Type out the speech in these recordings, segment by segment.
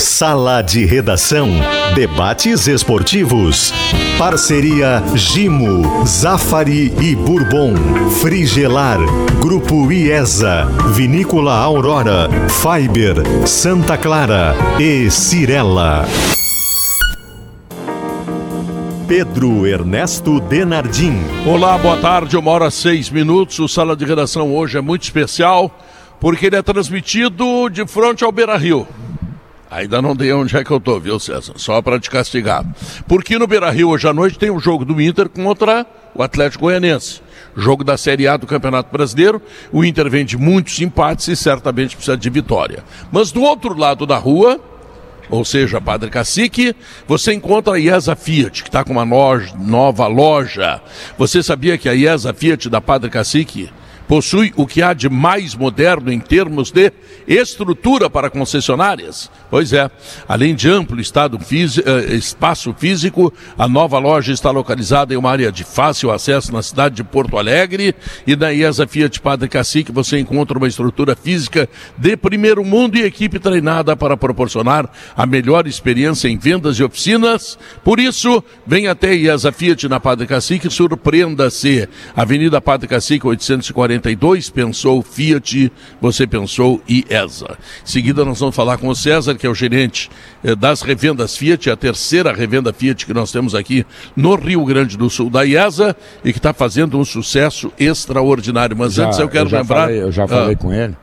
Sala de Redação. Debates esportivos. Parceria Gimo, Zafari e Bourbon. Frigelar. Grupo IESA. Vinícola Aurora. Fiber. Santa Clara. E Cirela. Pedro Ernesto Denardim. Olá, boa tarde, uma hora seis minutos. O Sala de Redação hoje é muito especial porque ele é transmitido de frente ao Beira Rio. Ainda não dei onde é que eu tô, viu, César? Só para te castigar. Porque no Beira Rio hoje à noite tem um jogo do Inter contra o Atlético Goianense. Jogo da Série A do Campeonato Brasileiro. O Inter vem de muitos empates e certamente precisa de vitória. Mas do outro lado da rua, ou seja, Padre Cacique, você encontra a IESA Fiat, que está com uma loja, nova loja. Você sabia que a IESA Fiat da Padre Cacique possui o que há de mais moderno em termos de estrutura para concessionárias? Pois é, além de amplo físico, eh, espaço físico, a nova loja está localizada em uma área de fácil acesso na cidade de Porto Alegre e na IESA Fiat Padre Cacique você encontra uma estrutura física de primeiro mundo e equipe treinada para proporcionar a melhor experiência em vendas e oficinas. Por isso, vem até a IESA Fiat na Padre Cacique, surpreenda-se. Avenida Padre Cacique 840 pensou Fiat, você pensou IESA. Em seguida nós vamos falar com o César, que é o gerente eh, das revendas Fiat, a terceira revenda Fiat que nós temos aqui no Rio Grande do Sul da IESA e que está fazendo um sucesso extraordinário. Mas Já- antes eu quero já lembrar. falei- eu já falei Ah, com ele.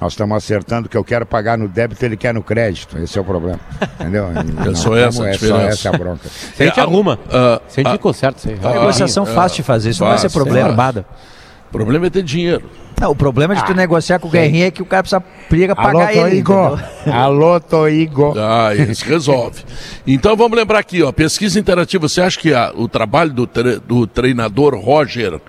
Nós estamos acertando que eu quero pagar no débito, ele quer no crédito. Esse é o problema. Entendeu? É só essa a é só diferença. essa a bronca. Se a gente É, arruma. ah, Se a gente conserta isso aí. ah, Negociação ah, fácil de fazer, isso não vai ser problema. é. O problema é ter dinheiro. Não, o problema de tu negociar com o Guerrinha é que o cara precisa briga Alô, pagar ele. Toigo! entendeu? Alô, Toigo! Ah, isso resolve. Então vamos lembrar aqui, ó, pesquisa interativa. Você acha que a- o trabalho do, tre- do treinador Roger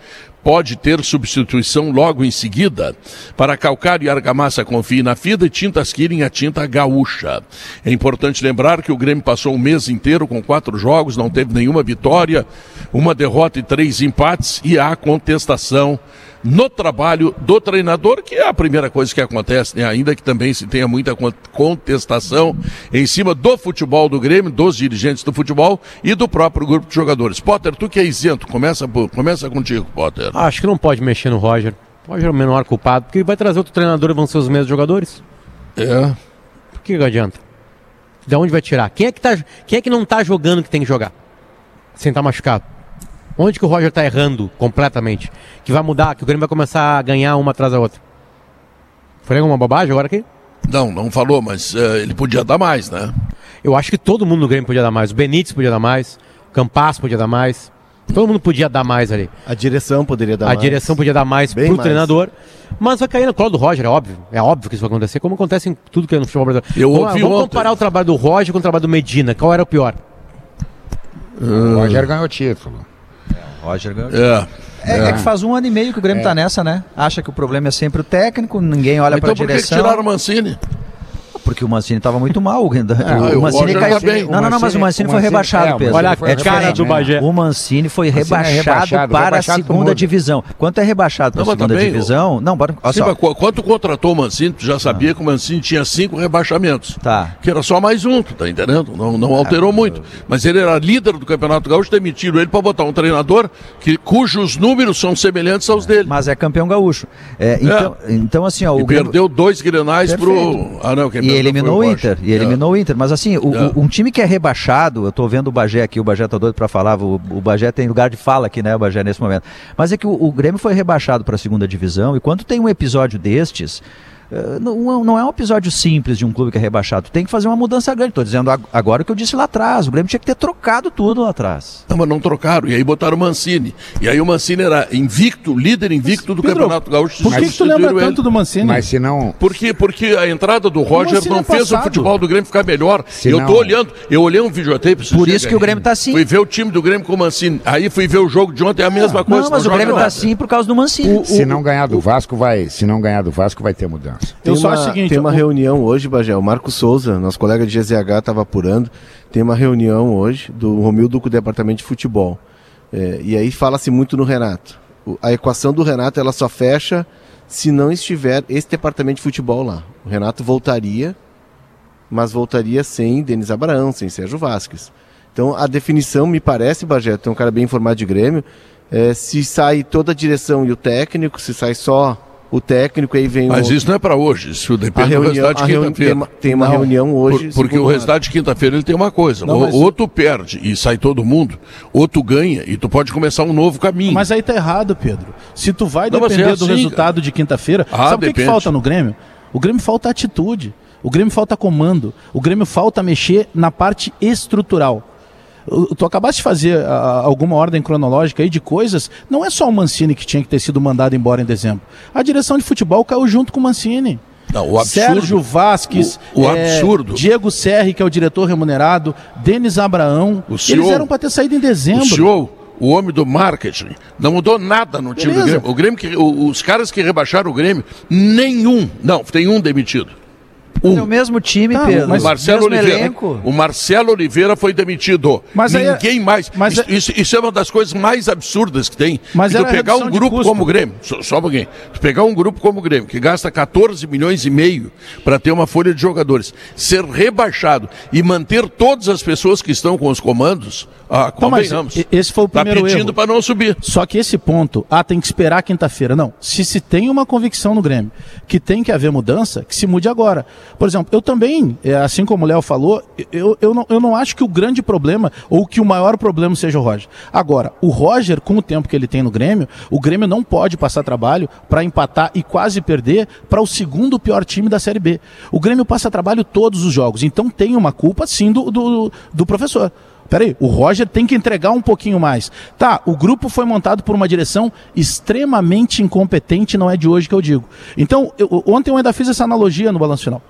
pode ter substituição logo em seguida? Para calcário e argamassa, confie na FIDA e tintas Kirin, a tinta gaúcha. É importante lembrar que o Grêmio passou um mês inteiro com quatro jogos, não teve nenhuma vitória, uma derrota e três empates e há contestação no trabalho do treinador, que é a primeira coisa que acontece, né? ainda que também se tenha muita con- contestação em cima do futebol do Grêmio, dos dirigentes do futebol e do próprio grupo de jogadores. Potter, tu que é isento, começa, começa contigo, Potter. Acho que não pode mexer no Roger. Roger é o menor culpado, porque ele vai trazer outro treinador e vão ser os mesmos jogadores. É. Por que, que adianta? De onde vai tirar? Quem é que, tá, quem é que não tá jogando que tem que jogar? Sem estar machucado? Onde que o Roger tá errando completamente? Que vai mudar, que o Grêmio vai começar a ganhar uma atrás da outra. Falei alguma bobagem agora aqui? Não, não falou, mas eh, ele podia dar mais, né? Eu acho que todo mundo no Grêmio podia dar mais. O Benítez podia dar mais. O Campas podia dar mais. Todo mundo podia dar mais ali. A direção poderia dar a mais. direção podia dar mais Bem pro mais. treinador. Mas vai cair no colo do Roger, é óbvio. É óbvio que isso vai acontecer, como acontece em tudo que é no futebol brasileiro. Eu vamos ouvi vamos ontem. comparar o trabalho do Roger com o trabalho do Medina. Qual era o pior? O Roger ganhou título. Roger ganhou. É. É, é que faz um ano e meio que o Grêmio tá nessa, né? Acha que o problema é sempre o técnico, ninguém olha Então pra por que que direção. tiraram o Mancini? Porque o Mancini tava muito mal. O, Ah, o Mancini caiu. tá bem. Não, não, não, mas o Mancini foi rebaixado, é, Pedro. Mancini Olha a foi cara do? Bagé. O Mancini foi é rebaixado, para rebaixado a segunda divisão. Quanto é rebaixado para a Não, segunda também, divisão? Não, bora. Olha Sim, só. mas qu- quando contratou o Mancini, tu já sabia que o Mancini tinha cinco rebaixamentos. Tá. Que era só mais um, tu tá entendendo? Não, não alterou muito. Mas ele era líder do Campeonato Gaúcho, demitiram ele para botar um treinador que, cujos números são semelhantes aos dele. Mas é campeão gaúcho. É, então, então, assim, ó, E o Grêmio- perdeu dois grenais pro. Perfeito. Ah, não, quem E eliminou o. Inter. E eliminou o Inter. Mas assim, o- É. o- um time que é rebaixado, eu tô vendo o Bagé aqui, o Bagé tá doido pra falar, o, o Bagé tem lugar de fala aqui, né, o Bagé, nesse momento. Mas é que o, o Grêmio foi rebaixado pra segunda divisão, e quando tem um episódio destes. Eh, Não, não é um episódio simples de um clube que é rebaixado. Tem que fazer uma mudança grande. Estou dizendo ag- agora o que eu disse lá atrás. O Grêmio tinha que ter trocado tudo lá atrás. Não, mas não trocaram. E aí botaram o Mancini. E aí o Mancini era invicto, líder invicto do Pedro, Campeonato Gaúcho. Por que, que tu lembra ele. tanto do Mancini? Mas se não. Por quê? Porque a entrada do Roger não é fez o passado. futebol do Grêmio ficar melhor. Se eu não- tô olhando, eu olhei um videotape. Por isso que o Grêmio tá assim. Fui ver o time do Grêmio com o Mancini. Aí fui ver o jogo de ontem, é a mesma coisa. Não, mas o joga Grêmio tá nada. assim por causa do Mancini. Se não ganhar do Vasco, vai. Se não ganhar do Vasco, vai ter mudança. Tem Eu só uma, acho o seguinte, tem uma o- reunião hoje, Bagé. O Marco Souza, nosso colega de GZH, estava apurando. Tem uma reunião hoje do Romildo com o departamento de futebol. É, e aí fala-se muito no Renato. O- a equação do Renato ela só fecha se não estiver esse departamento de futebol lá. O Renato voltaria mas voltaria sem Denis Abraão, sem Sérgio Vasquez. Então a definição, me parece, Bagé, é um cara bem informado de Grêmio, é, se sai toda a direção e o técnico, se sai só o técnico aí vem Mas o... isso não é para hoje, isso depende reunião, do resultado de quinta-feira. tem uma, tem uma Não, reunião hoje. Por- porque o resultado de quinta-feira ele tem uma coisa. Não, ou, mas- ou tu perde e sai todo mundo, ou tu ganha e tu pode começar um novo caminho. Mas aí tá errado, Pedro. Se tu vai Não, mas depender é do assim, resultado de quinta-feira, Ah, sabe o que, que falta no Grêmio? O Grêmio falta atitude. O Grêmio falta comando. O Grêmio falta mexer na parte estrutural. Tu acabaste de fazer ah, alguma ordem cronológica aí de coisas. Não é só o Mancini que tinha que ter sido mandado embora em dezembro. A direção de futebol caiu junto com o Mancini. Não, o absurdo- Sérgio Vasques, O- o é, absurdo. Diego Serri, que é o diretor remunerado, Denis Abraão. O Eles senhor- eram para ter saído em dezembro. O senhor, o homem do marketing, não mudou nada no time do Beleza. Grêmio. O Grêmio que, os caras que rebaixaram o Grêmio, nenhum, não, tem um demitido. Um. É o mesmo time, Tá, Pedro. mas o Marcelo Oliveira. elenco. O Marcelo Oliveira foi demitido. Mas aí é- Ninguém mais. mas isso, é- isso- isso é uma das coisas mais absurdas que tem. Mas tu pegar um grupo como o Grêmio, só, só um pouquinho. Tu pegar um grupo como o Grêmio, que gasta 14 milhões e meio para ter uma folha de jogadores, ser rebaixado e manter todas as pessoas que estão com os comandos, ah, Então, convenhamos. esse foi o Tá primeiro pedindo erro. para não subir. Só que esse ponto, ah, tem que esperar quinta-feira. Não. Se se tem uma convicção no Grêmio que tem que haver mudança, que se mude agora. Por exemplo, eu também, é, assim como o Léo falou, eu, eu, não, eu não acho que o grande problema ou que o maior problema seja o Roger. Agora, o Roger, com o tempo que ele tem no Grêmio, o Grêmio não pode passar trabalho para empatar e quase perder para o segundo pior time da Série B. O Grêmio passa trabalho todos os jogos. Então tem uma culpa, sim, do, do, do professor. Peraí, o Roger tem que entregar um pouquinho mais. Tá, o grupo foi montado por uma direção extremamente incompetente, não é de hoje que eu digo. Então, eu- ontem eu ainda fiz essa analogia no balanço final.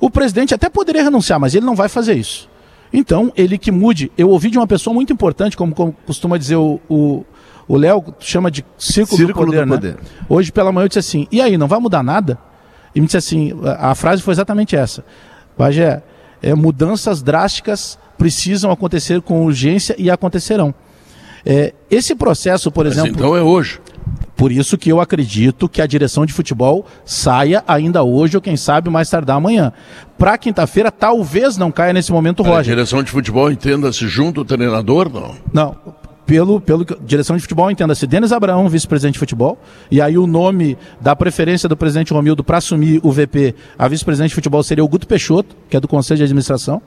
O presidente até poderia renunciar, mas ele não vai fazer isso. Então, ele que mude. Eu ouvi de uma pessoa muito importante, como, como costuma dizer o, Léo, chama de círculo, Círculo do poder, do né? poder. Hoje pela manhã eu disse assim, e aí, não vai mudar nada? E me disse assim, a, a frase foi exatamente essa. Bagé, é, mudanças drásticas precisam acontecer com urgência e acontecerão. É, esse processo, por Mas exemplo, então é hoje. por isso que eu acredito que a direção de futebol saia ainda hoje ou quem sabe mais tardar amanhã. Para quinta-feira, talvez não caia nesse momento o A Roger. direção de futebol entenda-se junto o treinador, não. Não, pelo, pelo direção de futebol, entenda-se Denis Abraão, vice-presidente de futebol, e aí o nome da preferência do presidente Romildo para assumir o VP, a vice-presidente de futebol seria o Guto Peixoto, que é do Conselho de Administração.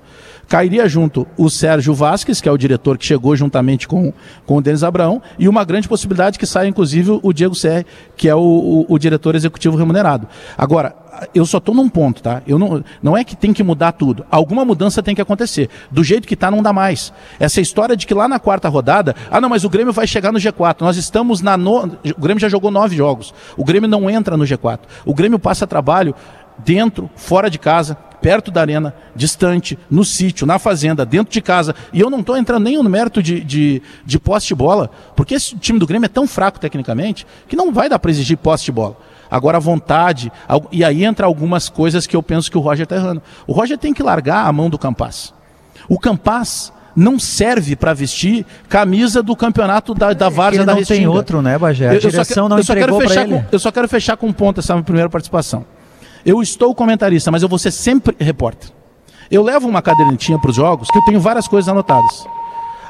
Cairia junto o Sérgio Vasques, que é o diretor que chegou juntamente com, com o Denis Abraão, e uma grande possibilidade que saia, inclusive, o Diego Serri, que é o, o- o diretor executivo remunerado. Agora, eu só estou num ponto, tá? Eu não, não é que tem que mudar tudo. Alguma mudança tem que acontecer. Do jeito que está, não dá mais. Essa história de que lá na quarta rodada, ah, não, mas o Grêmio vai chegar no G4. Nós estamos na. No... O Grêmio já jogou nove jogos. O Grêmio não entra no G4. O Grêmio passa trabalho dentro, fora de casa, perto da arena, distante, no sítio, na fazenda, dentro de casa. E eu não estou entrando nem no mérito de, de, de de bola, porque esse time do Grêmio é tão fraco tecnicamente que não vai dar para exigir posse de bola. Agora a vontade, e aí entra algumas coisas que eu penso que o Roger está errando. O Roger tem que largar a mão do Campas. O Campas não serve para vestir camisa do campeonato da, da Várzea ele da não tem Restinga. outro, né, Bagé? A Eu- direção que- não eu quero entregou fechar ele. com- eu só quero fechar com um ponto essa minha primeira participação. Eu estou comentarista, mas eu vou ser sempre repórter. Eu levo uma cadernetinha para os jogos que eu tenho várias coisas anotadas.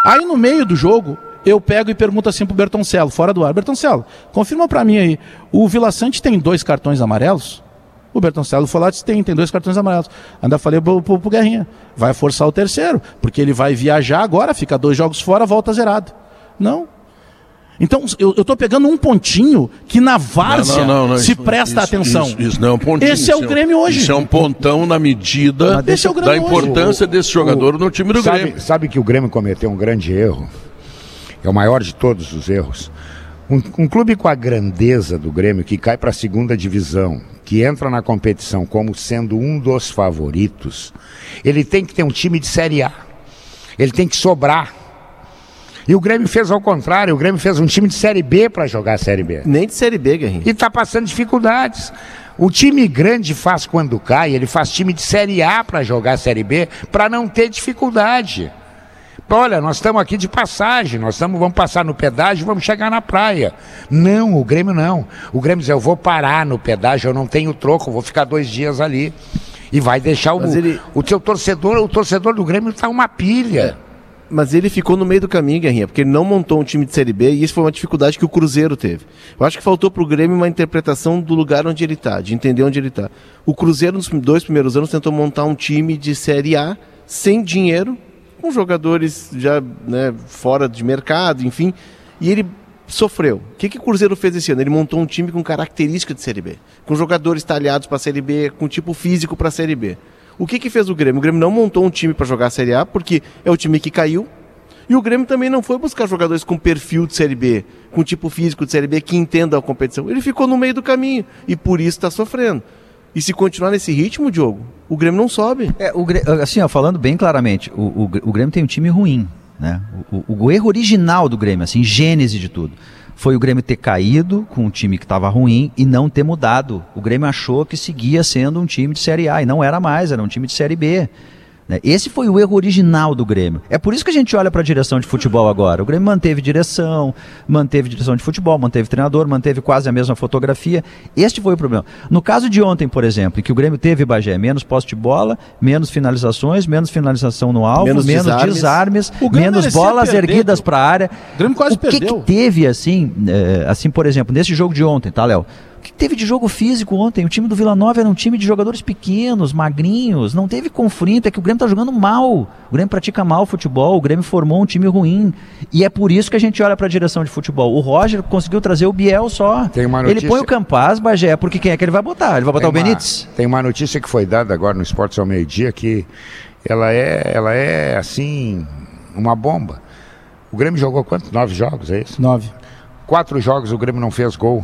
Aí no meio do jogo, eu pego e pergunto assim pro Bertoncelo, fora do ar. Bertoncelo, confirma para mim aí, o Vila Sante tem dois cartões amarelos? O Bertoncelo falou, disse, tem, tem dois cartões amarelos. Ainda falei pro, pro, pro Guerrinha, vai forçar o terceiro, porque ele vai viajar agora, fica dois jogos fora, volta zerado. Não. Então, eu, tô pegando um pontinho que na várzea Não, não, não, se isso- presta isso- atenção. Isso, isso não é um pontinho. Esse é o isso Grêmio hoje. Isso é um pontão na medida é o da Grêmio hoje. importância desse jogador no time do Grêmio. Sabe, sabe que o Grêmio cometeu um grande erro? É o maior de todos os erros. Um, um clube com a grandeza do Grêmio, que cai para a segunda divisão, que entra na competição como sendo um dos favoritos, ele tem que ter um time de Série A. Ele tem que sobrar. E o Grêmio fez ao contrário, o Grêmio fez um time de Série B para jogar a Série B. Nem de Série B, Guerrinho. E está passando dificuldades. O time grande faz quando cai, ele faz time de Série A para jogar Série B, para não ter dificuldade. Olha, nós estamos aqui de passagem, nós estamos, vamos passar no pedágio, vamos chegar na praia. Não, o Grêmio não. O Grêmio diz, eu vou parar no pedágio, eu não tenho troco, vou ficar dois dias ali. E vai deixar o, ele... o seu torcedor, o torcedor do Grêmio tá uma pilha. Mas ele ficou no meio do caminho, Guerrinha, porque ele não montou um time de Série B e isso foi uma dificuldade que o Cruzeiro teve. Eu acho que faltou para o Grêmio uma interpretação do lugar onde ele está, de entender onde ele está. O Cruzeiro, nos dois primeiros anos, tentou montar um time de Série A sem dinheiro, com jogadores já né, fora de mercado, enfim, e ele sofreu. O que, que o Cruzeiro fez esse ano? Ele montou um time com característica de Série B, com jogadores talhados para a Série B, com tipo físico para a Série B. O que, que fez o Grêmio? O Grêmio não montou um time para jogar a Série A, porque é o time que caiu. E o Grêmio também não foi buscar jogadores com perfil de Série B, com tipo físico de Série B, que entendam a competição. Ele ficou no meio do caminho e por isso está sofrendo. E se continuar nesse ritmo, Diogo, o Grêmio não sobe. É, o, assim, ó, falando bem claramente, o, o, o Grêmio tem um time ruim. Né? O, o, erro original do Grêmio, assim, gênese de tudo, foi o Grêmio ter caído com um time que estava ruim e não ter mudado. O Grêmio achou que seguia sendo um time de Série A e não era mais, era um time de Série B. Né? Esse foi o erro original do Grêmio. É por isso que a gente olha para a direção de futebol agora. O Grêmio manteve direção, manteve direção de futebol, manteve treinador, manteve quase a mesma fotografia. Este foi o problema. No caso de ontem, por exemplo, que o Grêmio teve Bagé, menos poste de bola, menos finalizações, menos finalização no alvo, menos, menos desarmes, desarmes menos bolas perder, erguidas para a área. O Grêmio quase o que perdeu. que teve assim, é, assim, por exemplo, nesse jogo de ontem, tá, Léo? Que teve de jogo físico ontem? O time do Vila Nova era um time de jogadores pequenos, magrinhos, não teve conflito, é que o Grêmio está jogando mal. O Grêmio pratica mal o futebol, o Grêmio formou um time ruim. E é por isso que a gente olha para a direção de futebol. O Roger conseguiu trazer o Biel só. Notícia... Ele põe o Campaz, Bagé, porque quem é que ele vai botar? Ele vai botar tem o Benítez? Uma, tem uma notícia que foi dada agora no Esportes ao meio-dia que ela é, ela é assim, uma bomba. O Grêmio jogou quantos? Nove jogos, é isso? Nove. Quatro jogos o Grêmio não fez gol.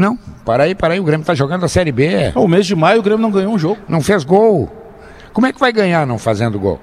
Não, para aí, para aí, o Grêmio está jogando a Série B. O mês de maio o Grêmio não ganhou um jogo. Não fez gol. Como é que vai ganhar não fazendo gol?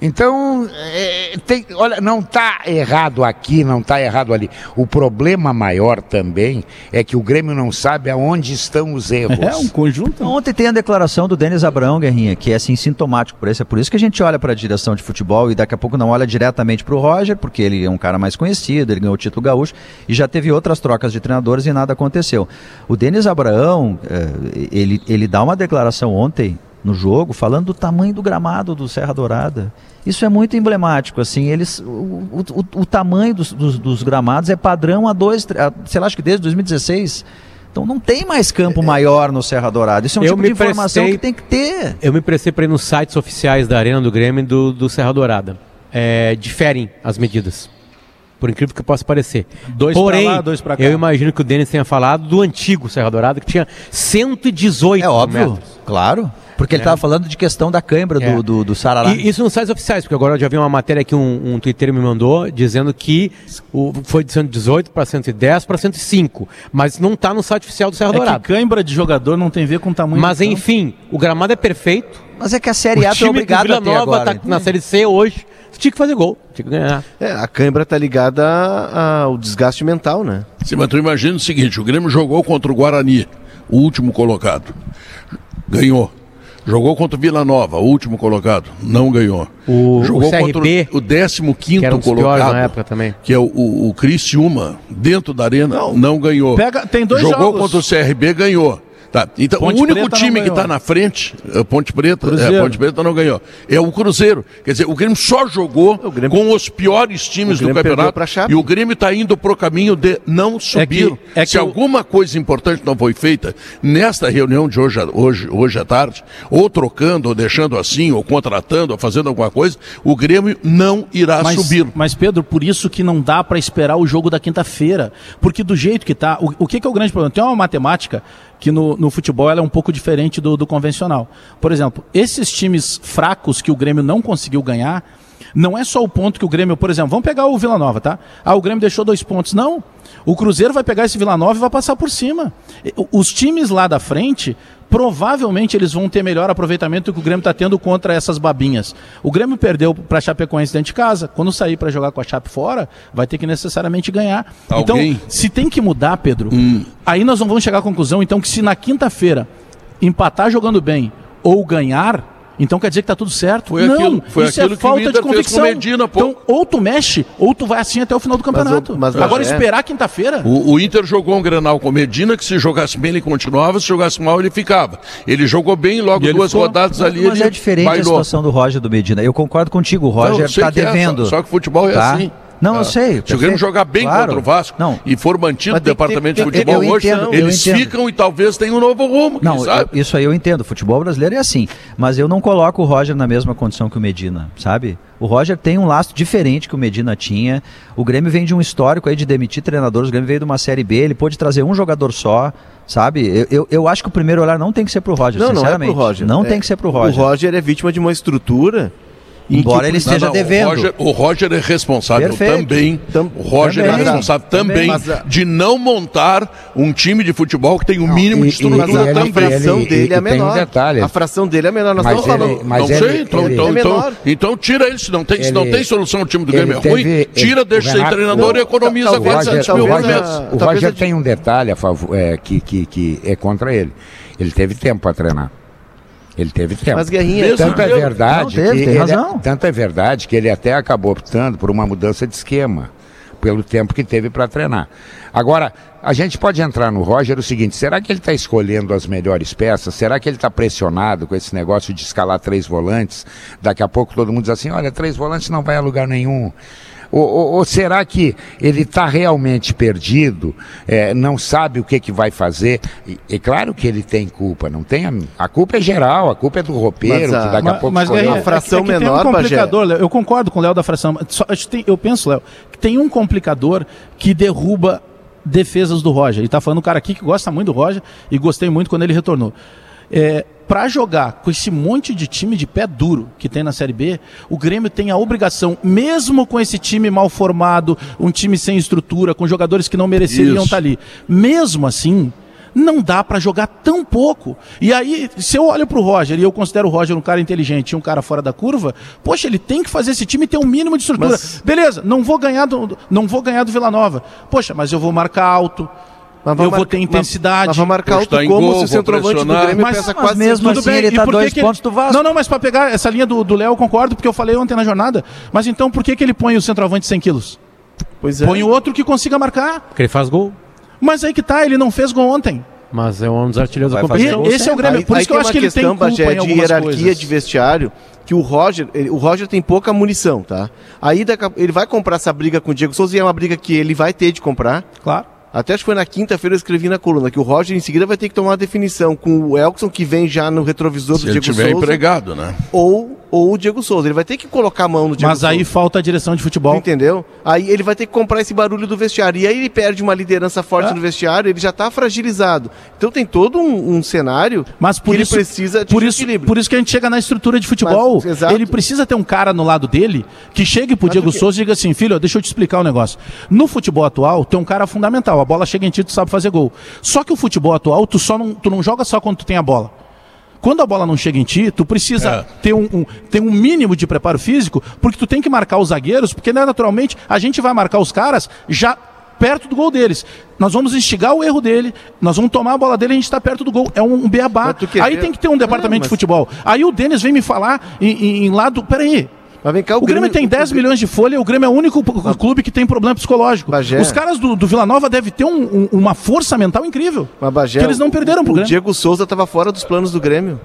Então, é, tem, olha, não está errado aqui, não está errado ali. O problema maior também é que o Grêmio não sabe aonde estão os erros. É um conjunto. Ontem tem a declaração do Denis Abraão, Guerrinha, que é assim sintomático por isso. É por isso que a gente olha para a direção de futebol e daqui a pouco não olha diretamente para o Roger, porque ele é um cara mais conhecido, ele ganhou o título gaúcho e já teve outras trocas de treinadores e nada aconteceu. O Denis Abraão, é, ele, ele dá uma declaração ontem no jogo, falando do tamanho do gramado do Serra Dourada. Isso é muito emblemático, assim, eles, o, o, o tamanho dos, dos, dos, gramados é padrão a dois, a, sei lá, acho que desde 2016. Então não tem mais campo maior no Serra Dourada. Isso é um eu tipo de informação prestei, que tem que ter. Eu me prestei para ir nos sites oficiais da Arena do Grêmio do, do Serra Dourada. É, diferem as medidas. Por incrível que possa parecer. Dois Porém, lá, dois eu imagino que o Denis tenha falado do antigo Serra Dourada, que tinha 118 é óbvio, metros. Claro. Porque ele estava é. falando de questão da cãibra é. do, do, do Sarará. E isso nos sites oficiais, porque agora eu já vi uma matéria que um, um Twitter me mandou dizendo que o, foi de 118 para 110 para 105. Mas não está no site oficial do Serra é Dourada. Que cãibra de jogador não tem a ver com o tamanho Mas enfim, o gramado é perfeito. Mas é que a Série A está obrigado Vila a ter Nova agora. Tá na Série C hoje. Tinha que fazer gol, tinha que ganhar. É, a cãibra tá ligada ao desgaste mental, né? Sim, mas tu imagina o seguinte: o Grêmio jogou contra o Guarani, o último colocado. Ganhou. Jogou contra o Vila Nova, o último colocado, não ganhou. O, Jogou o CRB, contra o 15 quinto um colocado, na época também. que é o, o, o Criciúma, dentro da arena, não, não ganhou. Pega, tem dois Jogou jogos. contra o CRB, ganhou. Tá. Então, Ponte o único Preta time que está na frente, eh, Ponte Preta, é, Ponte Preta não ganhou. É o Cruzeiro. Quer dizer, o Grêmio só jogou Grêmio, com os piores times do campeonato. E o Grêmio está indo para o caminho de não subir. É que, é que Se alguma coisa importante não foi feita nesta reunião de hoje, hoje, hoje à tarde, ou trocando, ou deixando assim, ou contratando, ou fazendo alguma coisa, o Grêmio não irá mas, subir. Mas, Pedro, por isso que não dá para esperar o jogo da quinta-feira. Porque do jeito que está, o, o que, que é o grande problema? Tem uma matemática que no, no futebol ela é um pouco diferente do, do convencional. Por exemplo, esses times fracos que o Grêmio não conseguiu ganhar, não é só o ponto que o Grêmio, por exemplo, vamos pegar o Vila Nova, tá? Ah, o Grêmio deixou dois pontos. Não. O Cruzeiro vai pegar esse Vila Nova e vai passar por cima. Os times lá da frente provavelmente eles vão ter melhor aproveitamento do que o Grêmio está tendo contra essas babinhas. O Grêmio perdeu para a Chapecoense dentro de casa. Quando sair para jogar com a Chape fora, vai ter que necessariamente ganhar. Alguém? Então, se tem que mudar, Pedro, hum. aí nós não vamos chegar à conclusão, então, que se na quinta-feira empatar jogando bem ou ganhar, Então quer dizer que tá tudo certo? Foi não, aquilo- foi isso aquilo é que o falta de fez com o convicção. Medina, pô. Então, ou tu mexe, ou tu vai assim até o final do campeonato. o- mas, Agora Bagé- esperar quinta-feira. O, o Inter jogou um Grenal com Medina, que se jogasse bem ele continuava, se jogasse mal ele ficava. Ele jogou bem, logo E duas ficou. rodadas ali Mas ele é diferente a bailou. situação do Roger do Medina. Eu concordo contigo, o Roger está que é, só- devendo. só, que o futebol é Tá? assim. Não, eu Ah. sei, Se o Grêmio jogar bem Claro. contra o Vasco Não. e for mantido o departamento de futebol eu hoje, entendo, eles ficam e talvez tenham um novo rumo, Não, quem sabe? eu- isso aí eu entendo. O futebol brasileiro é assim. Mas eu não coloco o Roger na mesma condição que o Medina, sabe? O Roger tem um laço diferente que o Medina tinha. O Grêmio vem de um histórico aí de demitir treinadores. O Grêmio veio de uma Série B. Ele pôde trazer um jogador só, sabe? Eu, eu, eu acho que o primeiro olhar não tem que ser pro Roger, Não, não é sinceramente. pro Roger. Não É- tem que ser pro O Roger. Roger é vítima de uma estrutura. Em Embora que- ele esteja Não, não, devendo. O Roger, o Roger é responsável Perfeito. também. Tam- o Roger também. é responsável também, Também. Mas a- de não montar um time de futebol que tem o mínimo e- de estrutura Mas a, também. fração ele- dele é um menor. A fração dele é menor. Nós Mas estamos ele- falando. mas não ele- sei, então, ele- então, É então, menor. então tira ele. Se não tem, se não tem solução, o time do Grêmio é ruim, tira, deixa Renato- treinador e economiza talvez- 400 o mil por Roger, mês. o Roger tem um detalhe a favor, é, que, que, que é contra ele. Ele teve tempo para treinar. Ele teve tempo. Mas Guerrinha, Mesmo Tanto é Deus. verdade Não, teve, que tem ele, razão. tanto é verdade que ele até acabou optando por uma mudança de esquema pelo tempo que teve para treinar. Agora, a gente pode entrar no Roger o seguinte: será que ele está escolhendo as melhores peças? Será que ele está pressionado com esse negócio de escalar três volantes? Daqui a pouco todo mundo diz assim: olha, três volantes não vai a lugar nenhum. Ou, ou- ou será que ele está realmente perdido, é, não sabe o que, que vai fazer? E, é claro que ele tem culpa, não tem? A, a culpa é geral, a culpa é do roupeiro, Mas que daqui a Mas, pouco mas escolheu. Guerrinha, A fração é que, é que menor, tem um complicador, Léo. Eu concordo com o Léo da fração. Só, eu penso, Léo, que tem um complicador que derruba defesas do Roger. E tá falando um cara aqui que gosta muito do Roger e gostei muito quando ele retornou. É, para jogar com esse monte de time de pé duro que tem na Série B, o Grêmio tem a obrigação, mesmo com esse time mal formado, um time sem estrutura, com jogadores que não mereceriam Isso. estar ali, mesmo assim, não dá para jogar tão pouco. E aí, se eu olho pro Roger e eu considero o Roger um cara inteligente e um cara fora da curva, poxa, ele tem que fazer esse time ter um mínimo de estrutura. Mas- Beleza, não vou ganhar do, não vou ganhar do Vila Nova. Poxa, mas eu vou marcar alto. Mas eu vou marcar- ter intensidade. Mas vai marcar alto em como gol, se centroavante do. Grêmio Mas- pesa mas quase mesmo cinco- assim, ele e tá dois que pontos do Vasco. Não, não, mas para pegar essa linha do Léo, eu concordo, porque eu falei ontem na jornada. Mas então, por que, que ele põe o centroavante 100 quilos? Pois é. Põe o outro que consiga marcar. Porque ele faz gol. Mas aí que tá, ele não fez gol ontem. Mas é um dos artilheiros da competição. gol Esse é o Grêmio. Aí- Por isso que eu acho que ele tem questão, culpa Bagé, em de hierarquia coisas. de vestiário que o Roger, ele- o Roger tem pouca munição, tá? Aí ele vai comprar essa briga com o Diego Souza e é uma briga que ele vai ter de comprar. Claro. Até acho que foi na quinta-feira eu escrevi na coluna que o Roger em seguida vai ter que tomar uma definição com o Elkson que vem já no retrovisor Se do ele Diego tiver Souza empregado, né? ou, ou o Diego Souza. Ele vai ter que colocar a mão no Diego Mas aí Souza. falta a direção de futebol. Entendeu? Aí ele vai ter que comprar esse barulho do vestiário. E aí ele perde uma liderança forte É. no vestiário, ele já está fragilizado. Então tem todo um, um cenário Mas por que isso, ele precisa de por isso, equilíbrio. por isso que a gente chega na estrutura de futebol. Mas, ele precisa ter um cara no lado dele que chegue pro Mas Diego o que- Souza e diga assim, filho, deixa eu te explicar um negócio. No futebol atual, tem um cara fundamental. A bola chega em ti, tu sabe fazer gol. Só que o futebol atual, tu, só não, tu não joga só quando tu tem a bola. Quando a bola não chega em ti, tu precisa É. ter, um, um- ter um mínimo de preparo físico, porque tu tem que marcar os zagueiros, porque né, naturalmente a gente vai marcar os caras já perto do gol deles. Nós vamos instigar o erro dele, nós vamos tomar a bola dele e a gente está perto do gol. É um, um beabá. Aí tem que ter um departamento mas- de futebol. Aí o Denis vem me falar em, em- em lado. Peraí. Mas vem cá, O, Grêmio, tem 10 milhões de folha, o Grêmio é o único p- clube que tem problema psicológico. Bagé. Os caras do, do Vila Nova devem ter um- um- uma força mental incrível. Mas, Bagé, que eles não perderam o, pro o Grêmio. Diego Souza estava fora dos planos do Grêmio.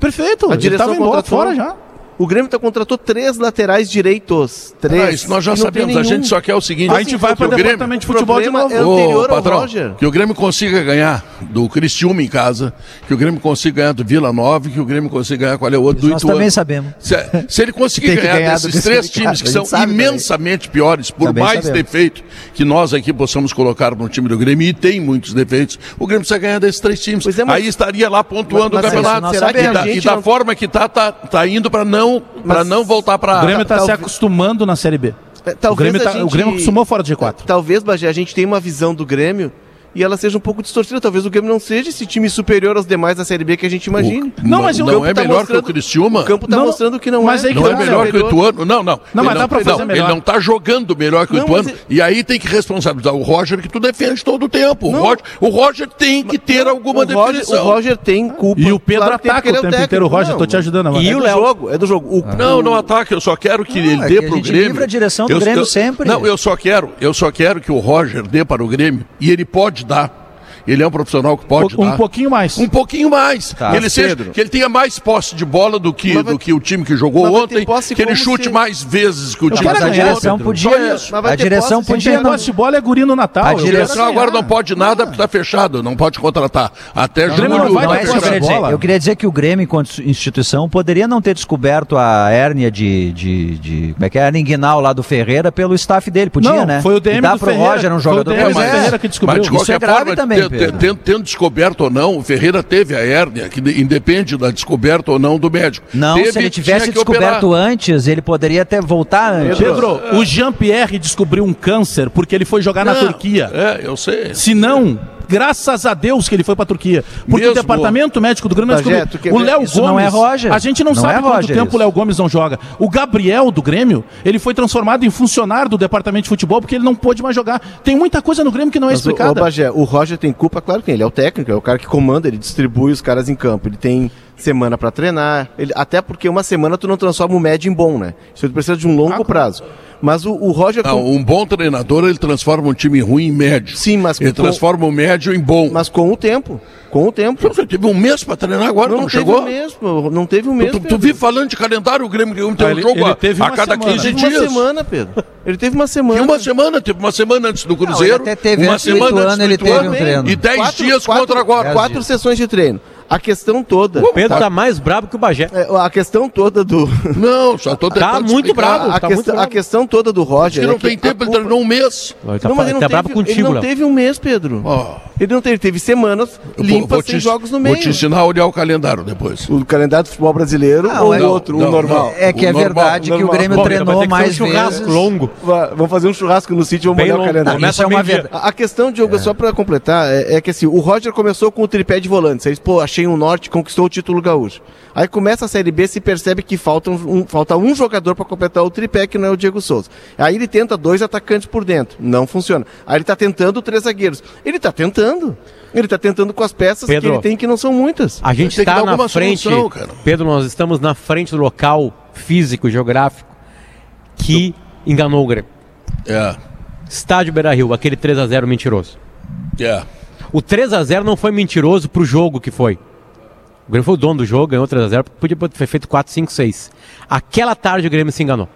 Perfeito. A Ele direção tava embora, fora já. O Grêmio tá, contratou três laterais direitos. Três. Ah, isso nós já sabemos. A gente só quer o seguinte. Aí a gente vai para o o Grêmio, departamento de o futebol de novo. é o- Ô, anterior ao patrão, Roger. que o Grêmio consiga ganhar do Cristiúma em casa, que o Grêmio consiga ganhar do Vila Nova, e que o Grêmio consiga ganhar qual é o outro do Nós também sabemos. Se, se ele conseguir ganhar, ganhar desses três times que são imensamente piores, por Também mais sabemos. defeito que nós aqui possamos colocar no time do Grêmio, e tem muitos defeitos, o Grêmio precisa ganhar desses três times. É, mas- Aí estaria lá pontuando Mas- o mas campeonato. isso nós será que e da, e forma que tá, tá, tá indo para não, pra Mas- não voltar para O Grêmio está se acostumando na Série B. É, O talvez Grêmio, a tá- gente- o Grêmio acostumou fora do G4. Talvez, Bagé, a gente tenha uma visão do Grêmio e ela seja um pouco distorcida. Talvez o Grêmio não seja esse time superior aos demais da Série B que a gente imagine. não, mas não é tá melhor que o Criciúma? O campo tá Não, mostrando que não mas é. aí que Não é melhor que o Ituano? Não, não. Não, Ele mas dá pra fazer não, melhor. Ele não tá jogando melhor que o Não, Ituano. mas ele- E aí tem que responsabilizar o Roger, que tu defende todo o tempo. O Não. Roger, o Roger tem que ter alguma o Roger, definição. o Roger tem culpa. E o Pedro Claro ataca ele o é tempo técnico. inteiro. Roger, Não, tô te ajudando agora. É E o Léo? jogo, é do jogo. O, Não, não ataque, eu só quero que ele é dê que a pro gente Grêmio. livra a direção do Grêmio sempre. Não, eu só quero, eu só quero que o Roger dê para o Grêmio e ele pode dar. Ele é um profissional que pode Um dar. pouquinho mais. Um pouquinho mais. Tá. Que ele seja, Pedro. que ele tenha mais posse de bola do que, vai- do que o time que jogou ontem, que ele chute se- mais vezes que o time a que jogou direção ontem. podia. Isso. Mas vai A direção posse, podia. não- posse de bola é guri no Natal. A A quero direção ganhar. agora não pode nada porque está fechado, não pode contratar. Até Grêmio julho não vai Não dar é isso que eu queria dizer. bola. Eu queria dizer que o Grêmio, enquanto instituição, poderia não ter descoberto a hérnia de. de, de como é que é? A hérnia inguinal lá do Ferreira pelo staff dele. Podia, Não, né? foi o DM e dá pro Ferreira. Roger, um Foi o jogador DM Pois é. Ferreira que descobriu. Isso é grave também, Pedro. tendo, tendo descoberto ou não, o Ferreira teve a hérnia, que de- independe da descoberta ou não do médico. Não, Teve, se ele tivesse descoberto operar. antes, ele poderia até voltar antes. Pedro, o Jean-Pierre descobriu um câncer porque ele foi jogar na Não, Turquia. É, eu sei. Se não, graças a Deus que ele foi pra Turquia. Porque Mesmo. o departamento médico do Grêmio quer O? Léo Gomes. não é Roger. A gente não, Não sabe é quanto Roger tempo isso. o Léo Gomes não joga. O Gabriel do Grêmio, ele foi transformado em funcionário do departamento de futebol porque ele não pôde mais jogar. Tem muita coisa no Grêmio que não é Mas o, o, explicada. Bagé, o Roger tem culpa, claro que. Ele é o técnico, é o cara que comanda, ele distribui os caras em campo. Ele tem semana pra treinar. Ele, até porque uma semana tu não transforma o médio em bom, né? Isso tu precisa de um longo prazo. Mas o, o Roger. Não, com- um bom treinador, ele transforma um time ruim em médio. Sim, mas Ele com- transforma o médio em bom. Mas com o tempo. Com o tempo. Você teve um mês para treinar agora, não, Não, teve chegou? um mês, não teve um mês. Tu, tu, Pedro. vive falando de calendário, o Grêmio tem um Ah, ele- jogo ele a- teve a uma cada semana. 15 Teve dias. uma semana, Pedro. Ele teve uma semana. Tem uma semana, teve uma semana antes do Cruzeiro, até teve uma antes do semana Ituano, antes do ele teve um treino. e 10 Quatro- dias quatro- contra agora. Quatro sessões de treino. A questão toda. O Pedro tá mais brabo que o Bagé. é, a questão toda do. Não, só tô tentando Tá muito bravo. A, tá questão, muito a bravo. questão toda do Roger. Ele é não que tem tempo, ele culpa- treinou um mês. Ele tá, não, mas ele não, tá teve, brabo ele contigo, não Léo. teve um mês, Pedro. Ó, Ele não teve, teve semanas vou- limpas vou sem te- jogos no Vou meio. te ensinar a olhar o calendário depois. O calendário do futebol brasileiro Não, ou é- o outro, não, o normal? É que é normal, verdade que o normal. Grêmio Bom, ele vai treinou que mais um churrasco vezes. longo. Va- Vamos fazer um churrasco no sítio e vamos Bem molhar o calendário. Começa Isso é uma verdade. A questão, Diogo, só pra completar, é, é que assim, o Roger começou com o tripé de volantes. Aí, pô, achei um norte, conquistou o título gaúcho. Aí começa a Série B, se percebe que falta um, um- falta um jogador pra completar o tripé, que não é o Diego Souza. Aí ele tenta dois atacantes por dentro. Não funciona. Aí ele tá tentando três zagueiros. Ele tá tentando. Ele tá tentando com as peças Pedro. que ele tem, que não são muitas. A gente Tem que está dar na alguma frente. solução, cara. Pedro, nós estamos na frente do local físico, geográfico, que enganou o Grêmio. É, Estádio Beira Rio, aquele 3x0 mentiroso. é. O 3x0 não foi mentiroso pro jogo que foi. O Grêmio foi o dono do jogo, ganhou 3x0, podia ter feito 4, 5, 6. Aquela tarde o Grêmio se enganou.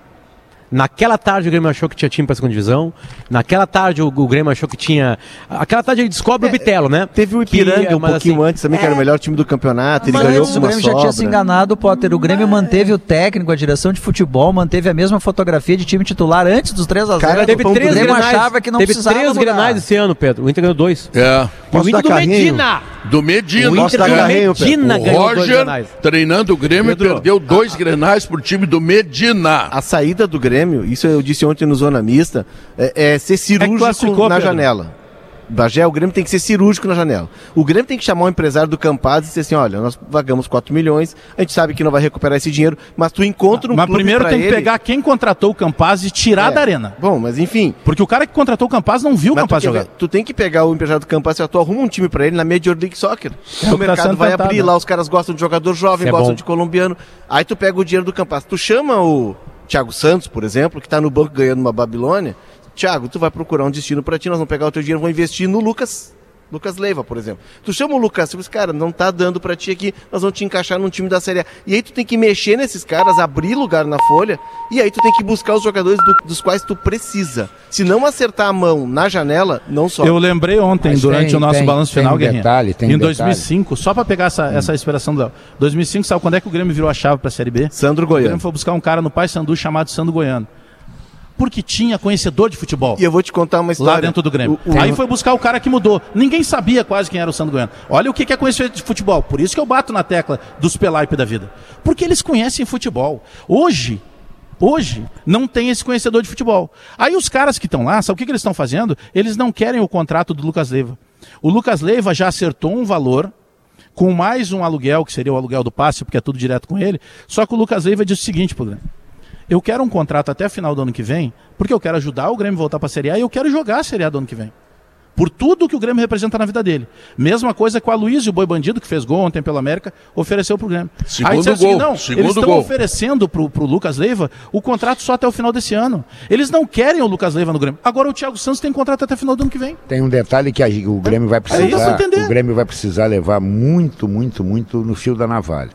Naquela tarde o Grêmio achou que tinha time pra segunda divisão. Naquela tarde o, o Grêmio achou que tinha. Aquela tarde ele descobre o Bitelo, né? Teve o Que, Ipiranga um mas pouquinho assim, antes também, que era o melhor time do campeonato. Ele Mas ganhou antes com o uma Grêmio já tinha se sobra. enganado, Potter. O Grêmio manteve o técnico, a direção de futebol, manteve a mesma fotografia de time titular antes dos 3 a 0 Cara, Teve três o Grêmio grenais, achava que não teve precisava três mudar. grenais esse ano, Pedro. O Inter ganhou dois. É. o Inter do carrinho? Medina. Do Medina. O Inter do carrinho? Medina O ganhou dois Roger, grenais. treinando o Grêmio, Pedro, perdeu dois grenais pro time do Medina. A saída do Grêmio, isso eu disse ontem no Zona Mista, é, é ser cirúrgico classificou, na janela. Bagé, o Grêmio tem que ser cirúrgico na janela. O Grêmio tem que chamar o empresário do Campaz e dizer assim, olha, nós pagamos 4 milhões, a gente sabe que não vai recuperar esse dinheiro, mas tu encontra um Mas primeiro tem que ele- pegar quem contratou o Campaz e tirar É. da arena. Bom, mas enfim, Porque o cara que contratou o Campaz não viu o mas tu, Campaz jogar. tu tem que pegar o empresário do Campaz e tu arruma um time pra ele na Major League Soccer. É o o tá mercado sendo vai abrir, né? lá os caras gostam de jogador jovem, é gostam bom. de colombiano. Aí tu pega o dinheiro do Campaz. Tu chama o Thiago Santos, por exemplo, que tá no banco ganhando uma Babilônia. Thiago, tu vai procurar um destino pra ti, nós vamos pegar o teu dinheiro vamos investir no Lucas. Lucas Leiva, por exemplo. Tu chama o Lucas, diz, cara, não tá dando pra ti aqui, nós vamos te encaixar num time da Série A. E aí tu tem que mexer nesses caras, abrir lugar na folha, e aí tu tem que buscar os jogadores do- dos quais tu precisa. Se não acertar a mão na janela, não sobe. Eu lembrei ontem, Mas durante tem- o nosso tem- balanço tem final, um Guerrinha. detalhe, tem em um 2005, só pra pegar essa, essa inspiração do Léo. 2005, sabe quando é que o Grêmio virou a chave pra Série B? Sandro O Grêmio Goiano. foi buscar um cara no Pai Sandu chamado Sandro Goiano. Porque tinha conhecedor de futebol. E eu vou te contar uma história. Lá dentro do Grêmio. O- o- Aí foi buscar o cara que mudou. Ninguém sabia quase quem era o Sandro Goiano. Olha o que é conhecimento de futebol. Por isso que eu bato na tecla dos Pelaipe da vida. Porque eles conhecem futebol. Hoje, hoje, não tem esse conhecedor de futebol. Aí os caras que estão lá, sabe o que, que eles estão fazendo? Eles não querem o contrato do Lucas Leiva. O Lucas Leiva já acertou um valor com mais um aluguel, que seria o aluguel do passe, porque é tudo direto com ele. Só que o Lucas Leiva disse o seguinte Grêmio. Eu quero um contrato até final do ano que vem, porque eu quero ajudar o Grêmio a voltar para a Série A e eu quero jogar a Série A do ano que vem. Por tudo que o Grêmio representa na vida dele. Mesma coisa com a Luiz e o Boi Bandido, que fez gol ontem pelo América, ofereceu pro Grêmio. Segundo Aí disseram assim, gol, não, segundo eles estão oferecendo pro, pro Lucas Leiva o contrato só até o final desse ano. Eles não querem o Lucas Leiva no Grêmio. Agora o Thiago Santos tem contrato até o final do ano que vem. Tem um detalhe que a- o Grêmio vai precisar, o Grêmio vai precisar levar muito, muito, muito no fio da navalha.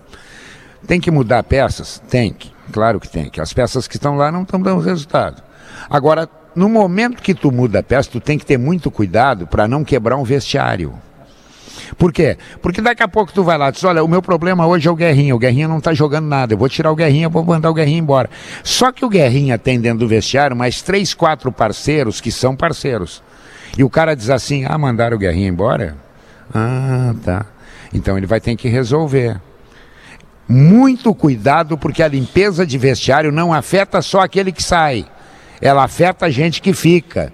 Tem que mudar peças? Tem que, claro que tem que. As peças que estão lá não estão dando resultado. Agora, no momento que tu muda a peça, tu tem que ter muito cuidado para não quebrar um vestiário. Por quê? Porque daqui a pouco tu vai lá e diz, olha, o meu problema hoje é o Guerrinha, o Guerrinha não tá jogando nada, eu vou tirar o Guerrinha, vou mandar o Guerrinha embora. Só que o Guerrinha tem dentro do vestiário mais três, quatro parceiros que são parceiros. E o cara diz assim, ah, mandaram o Guerrinha embora? Ah, tá. Então ele vai ter que resolver. Muito cuidado, porque a limpeza de vestiário não afeta só aquele que sai, ela afeta a gente que fica.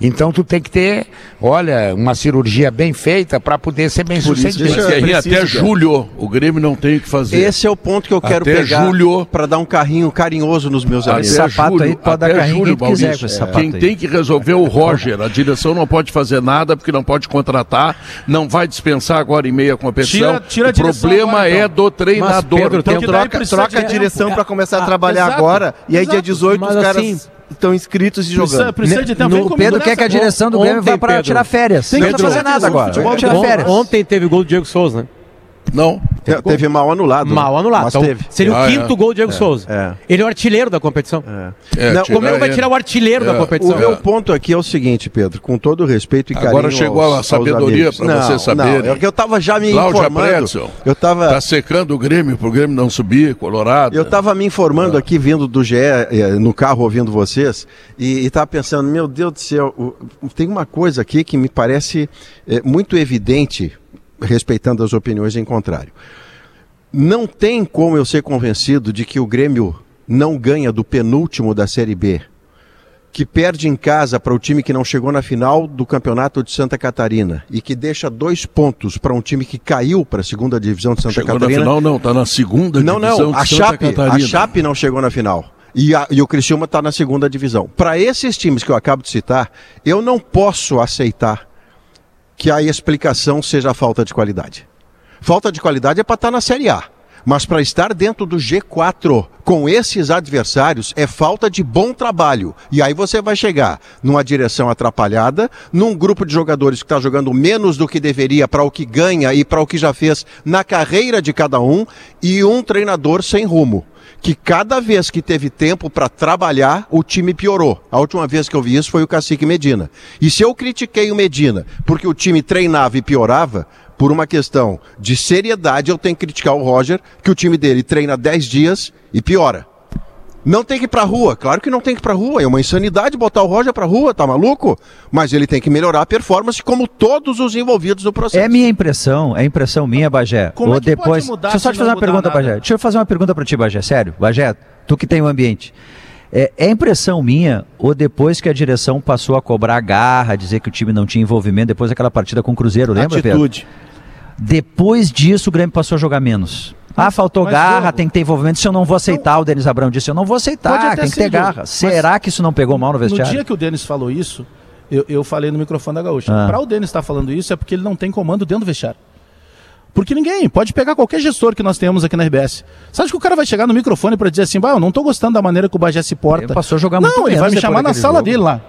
Então tu tem que ter, olha, uma cirurgia bem feita para poder ser bem sucedido. deixa eu- Guerrinha, preciso, até julho o Grêmio não tem o que fazer. Esse é o ponto que eu quero Até pegar julho. para dar um carrinho carinhoso nos meus amigos. sapato aí pode dar carrinho julho, quem quiser com esse sapato Quem aí. tem que resolver é o Roger. A direção não pode fazer nada porque não pode contratar, não vai dispensar agora em meia competição. Tira- tira a o problema agora, então. é do treinador. Pedro, Então, Troca, troca a de direção para começar a Ah, trabalhar exato, agora. E aí, dia exato. 18, os Mas caras assim- estão inscritos e Precisa, jogando. precisa de tempo. No- Pedro quer que a pô. direção do Grêmio vá para tirar férias. Tem Não precisa fazer nada agora. Ontem teve o gol do Diego Souza, né? Não. Te- Teve mal anulado. né? Mal anulado. Mas Então, teve. seria Ah, o quinto é. gol do Diego Souza. é. Ele é o artilheiro da competição. É, Não, tirar Como é que vai ele. tirar o artilheiro da É. competição? O meu ponto aqui é o seguinte, Pedro, com todo o respeito e carinho Agora chegou aos- a sabedoria Não, você saber, Não, é que eu tava já me Cláudia informando. Pretzel. Eu tava Tá secando o Grêmio pro Grêmio não subir, Colorado. Eu estava me informando aqui, vindo do GE, eh, no carro, ouvindo vocês, e estava pensando, meu Deus do céu, o- o- tem uma coisa aqui que me parece eh, muito evidente, respeitando as opiniões em contrário. Não tem como eu ser convencido de que o Grêmio não ganha do penúltimo da Série B, que perde em casa para o time que não chegou na final do Campeonato de Santa Catarina e que deixa dois pontos para um time que caiu para a segunda divisão de Santa Chegou Catarina. na final, não, tá na segunda Não, divisão não, a de Santa Chape, a Catarina. Chape não chegou na final. E, a- e o Criciúma está na segunda divisão. Para esses times que eu acabo de citar, eu não posso aceitar que a explicação seja a falta de qualidade. Falta de qualidade é para estar na Série A. Mas para estar dentro do G4 com esses adversários é falta de bom trabalho. E aí você vai chegar numa direção atrapalhada, num grupo de jogadores que está jogando menos do que deveria para o que ganha e para o que já fez na carreira de cada um, e um treinador sem rumo. Que cada vez que teve tempo para trabalhar, o time piorou. A última vez que eu vi isso foi o Cacique Medina. E se eu critiquei o Medina porque o time treinava e piorava, por uma questão de seriedade, eu tenho que criticar o Roger, que o time dele treina 10 dias e piora. Não tem que ir pra rua, claro que não tem que ir pra rua, é uma insanidade botar o Roger pra rua, tá maluco? Mas ele tem que melhorar a performance como todos os envolvidos no processo. É minha impressão, é impressão minha, Bagé. Como Ou é que pode depois. mudar Deixa eu só te fazer uma pergunta, nada? Bagé. Deixa eu fazer uma pergunta pra ti, Bagé. Sério, Bagé, tu que tem o ambiente. É, é impressão minha, ou depois que a direção passou a cobrar garra, dizer que o time não tinha envolvimento, depois daquela partida com o Cruzeiro, lembra, Pedro? Atitude. Depois disso, o Grêmio passou a jogar menos. Ah, faltou mas, garra, tem que ter envolvimento. Se eu não vou aceitar, o Denis Abrão disse, eu não vou aceitar, tem que ter garra. mas Será que isso não pegou mal no No vestiário? dia que o Denis falou isso, eu, eu falei no microfone da Gaúcha. Ah. Para o Denis estar falando isso é porque ele não tem comando dentro do vestiário. Porque ninguém, pode pegar qualquer gestor que nós temos aqui na RBS. Acha que o cara vai chegar no microfone para dizer assim, bah, eu não tô gostando da maneira que o Bagé se porta. Ele passou a jogar não, muito ele menos vai me chamar na sala jogo. dele lá.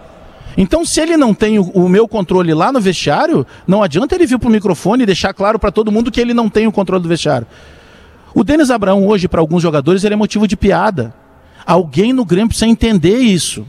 Então, se ele não tem o, o meu controle lá no vestiário, não adianta ele vir pro microfone e deixar claro para todo mundo que ele não tem o controle do vestiário. O Denis Abraão hoje, para alguns jogadores, ele é motivo de piada. Alguém no Grêmio precisa entender isso.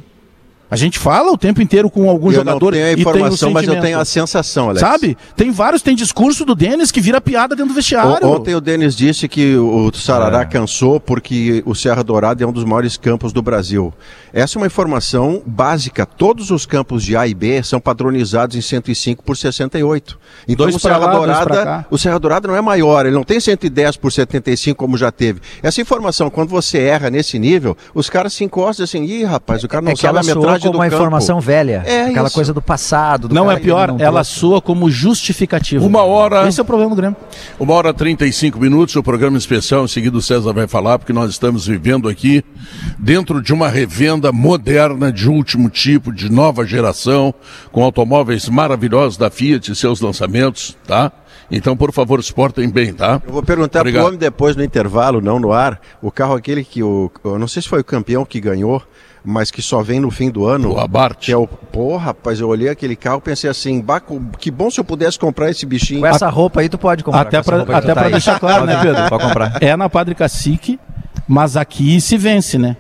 A gente fala o tempo inteiro com algum eu jogador não tenho a informação, mas eu tenho a sensação, Alex. Sabe? Tem vários, tem discurso do Denis que vira piada dentro do vestiário. O- Ontem o Denis disse que o Sarará cansou porque o Serra Dourada é um dos maiores campos do Brasil. Essa é uma informação básica. Todos os campos de A e B são padronizados em 105 por 68. Então Dois o Serra lá. Dourada, o Serra Dourada não é maior, ele não tem 110 por 75 como já teve. Essa informação, quando você erra nesse nível, os caras se encostam assim, ih, rapaz, o cara não É sabe a metragem soa como uma informação velha. É aquela isso. coisa do passado. Do Não é pior, não ela soa como justificativa. Uma hora. Esse é o problema do Grêmio. Uma hora e 35 minutos, o programa especial. Em seguida, o César vai falar, porque nós estamos vivendo aqui dentro de uma revenda moderna, de último tipo, de nova geração, com automóveis maravilhosos da Fiat e seus lançamentos, tá? Então, por favor, se portem bem, tá? Eu vou perguntar Obrigado. pro homem depois no intervalo, não no ar, o carro aquele que o. Eu não sei se foi o campeão que ganhou, mas que só vem no fim do ano. O Abarth. Que é o. Pô, rapaz, eu olhei aquele carro e pensei assim, "Baco, que bom se eu pudesse comprar esse bichinho. Com essa roupa aí tu pode comprar. Até tu até tá deixar claro, né, Pedro? Pode comprar. É na Padre Cacique, mas aqui se vence, né?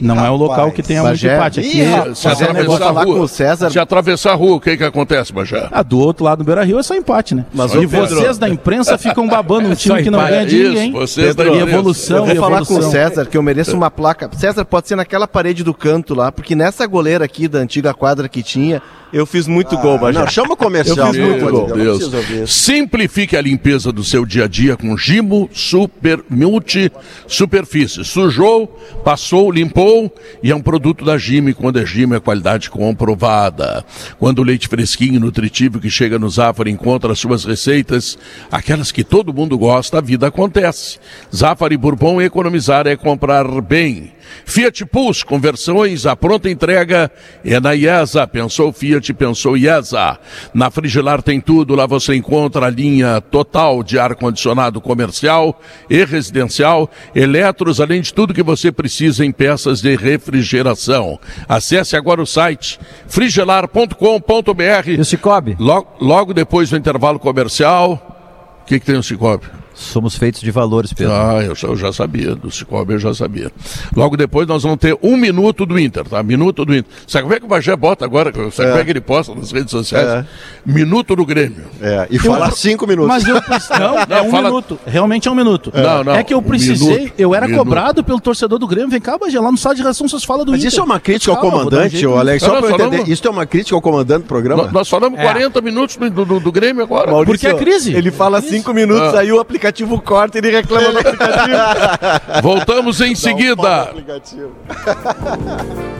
Não é o Rapaz, local que tenha muito Bagé. empate. Aqui é- rapaz. Se atravessar negócio a lá rua, com o César. se atravessar a rua, o que que acontece, Bajé? Ah, do outro lado do Beira Rio é só empate, né? Mas, e Pedro- vocês da imprensa ficam babando um time Só que não ganha de Isso, ninguém. vocês da e imprensa. evolução, Eu vou falar com o. César que eu mereço uma placa. César, pode ser naquela parede do canto lá, porque nessa goleira aqui da antiga quadra que tinha, eu fiz muito gol, Bajé. Não, chama o comercial. Eu fiz muito gol. Deus. Simplifique a limpeza do seu dia a dia com Gimo Super Multi Superfície. Sujou, passou, limpou e é um produto da Gimo. E quando é Gimo é qualidade comprovada. Quando o leite fresquinho e nutritivo que chega no Zafari encontra as suas receitas, aquelas que todo mundo gosta, a vida acontece. Zafari Bourbon economizar é comprar bem. Fiat Pulse, conversões, a pronta entrega é na IESA. Pensou Fiat, pensou IESA. Na Frigelar tem tudo, lá você encontra a linha total de ar-condicionado comercial e residencial, eletros, além de tudo que você precisa em peças de refrigeração. Acesse agora o site frigelar.com.br. E o Cicobi? Logo, logo depois do intervalo comercial, o que, que tem o Cicobi? Somos feitos de valores, Pedro. Ah, eu, já- eu já sabia, do Cicobi eu já sabia. Logo depois nós vamos ter um minuto do Inter, tá? Minuto do Inter. Sabe como é que o Bagé bota agora? Sabe como é que ele posta nas redes sociais? É. Minuto do Grêmio. É, e falar cinco minutos. Mas eu preciso. Não, é Não, um fala- minuto. Realmente é um minuto. Não, não, É que eu um precisei. minuto, eu era minuto. cobrado pelo torcedor do Grêmio. Vem cá, Bagé, lá no site de reação vocês falam do Mas Inter. isso é uma crítica ao Calma, um comandante, ô Alex, só Não, pra eu entender. falamos- Isso é uma crítica ao comandante do programa? Nós, nós falamos É. 40 minutos do, do- do Grêmio agora. Porque é crise. Ele fala cinco minutos, Ah. aí o aplicativo corta e ele reclama do aplicativo. Voltamos em seguida.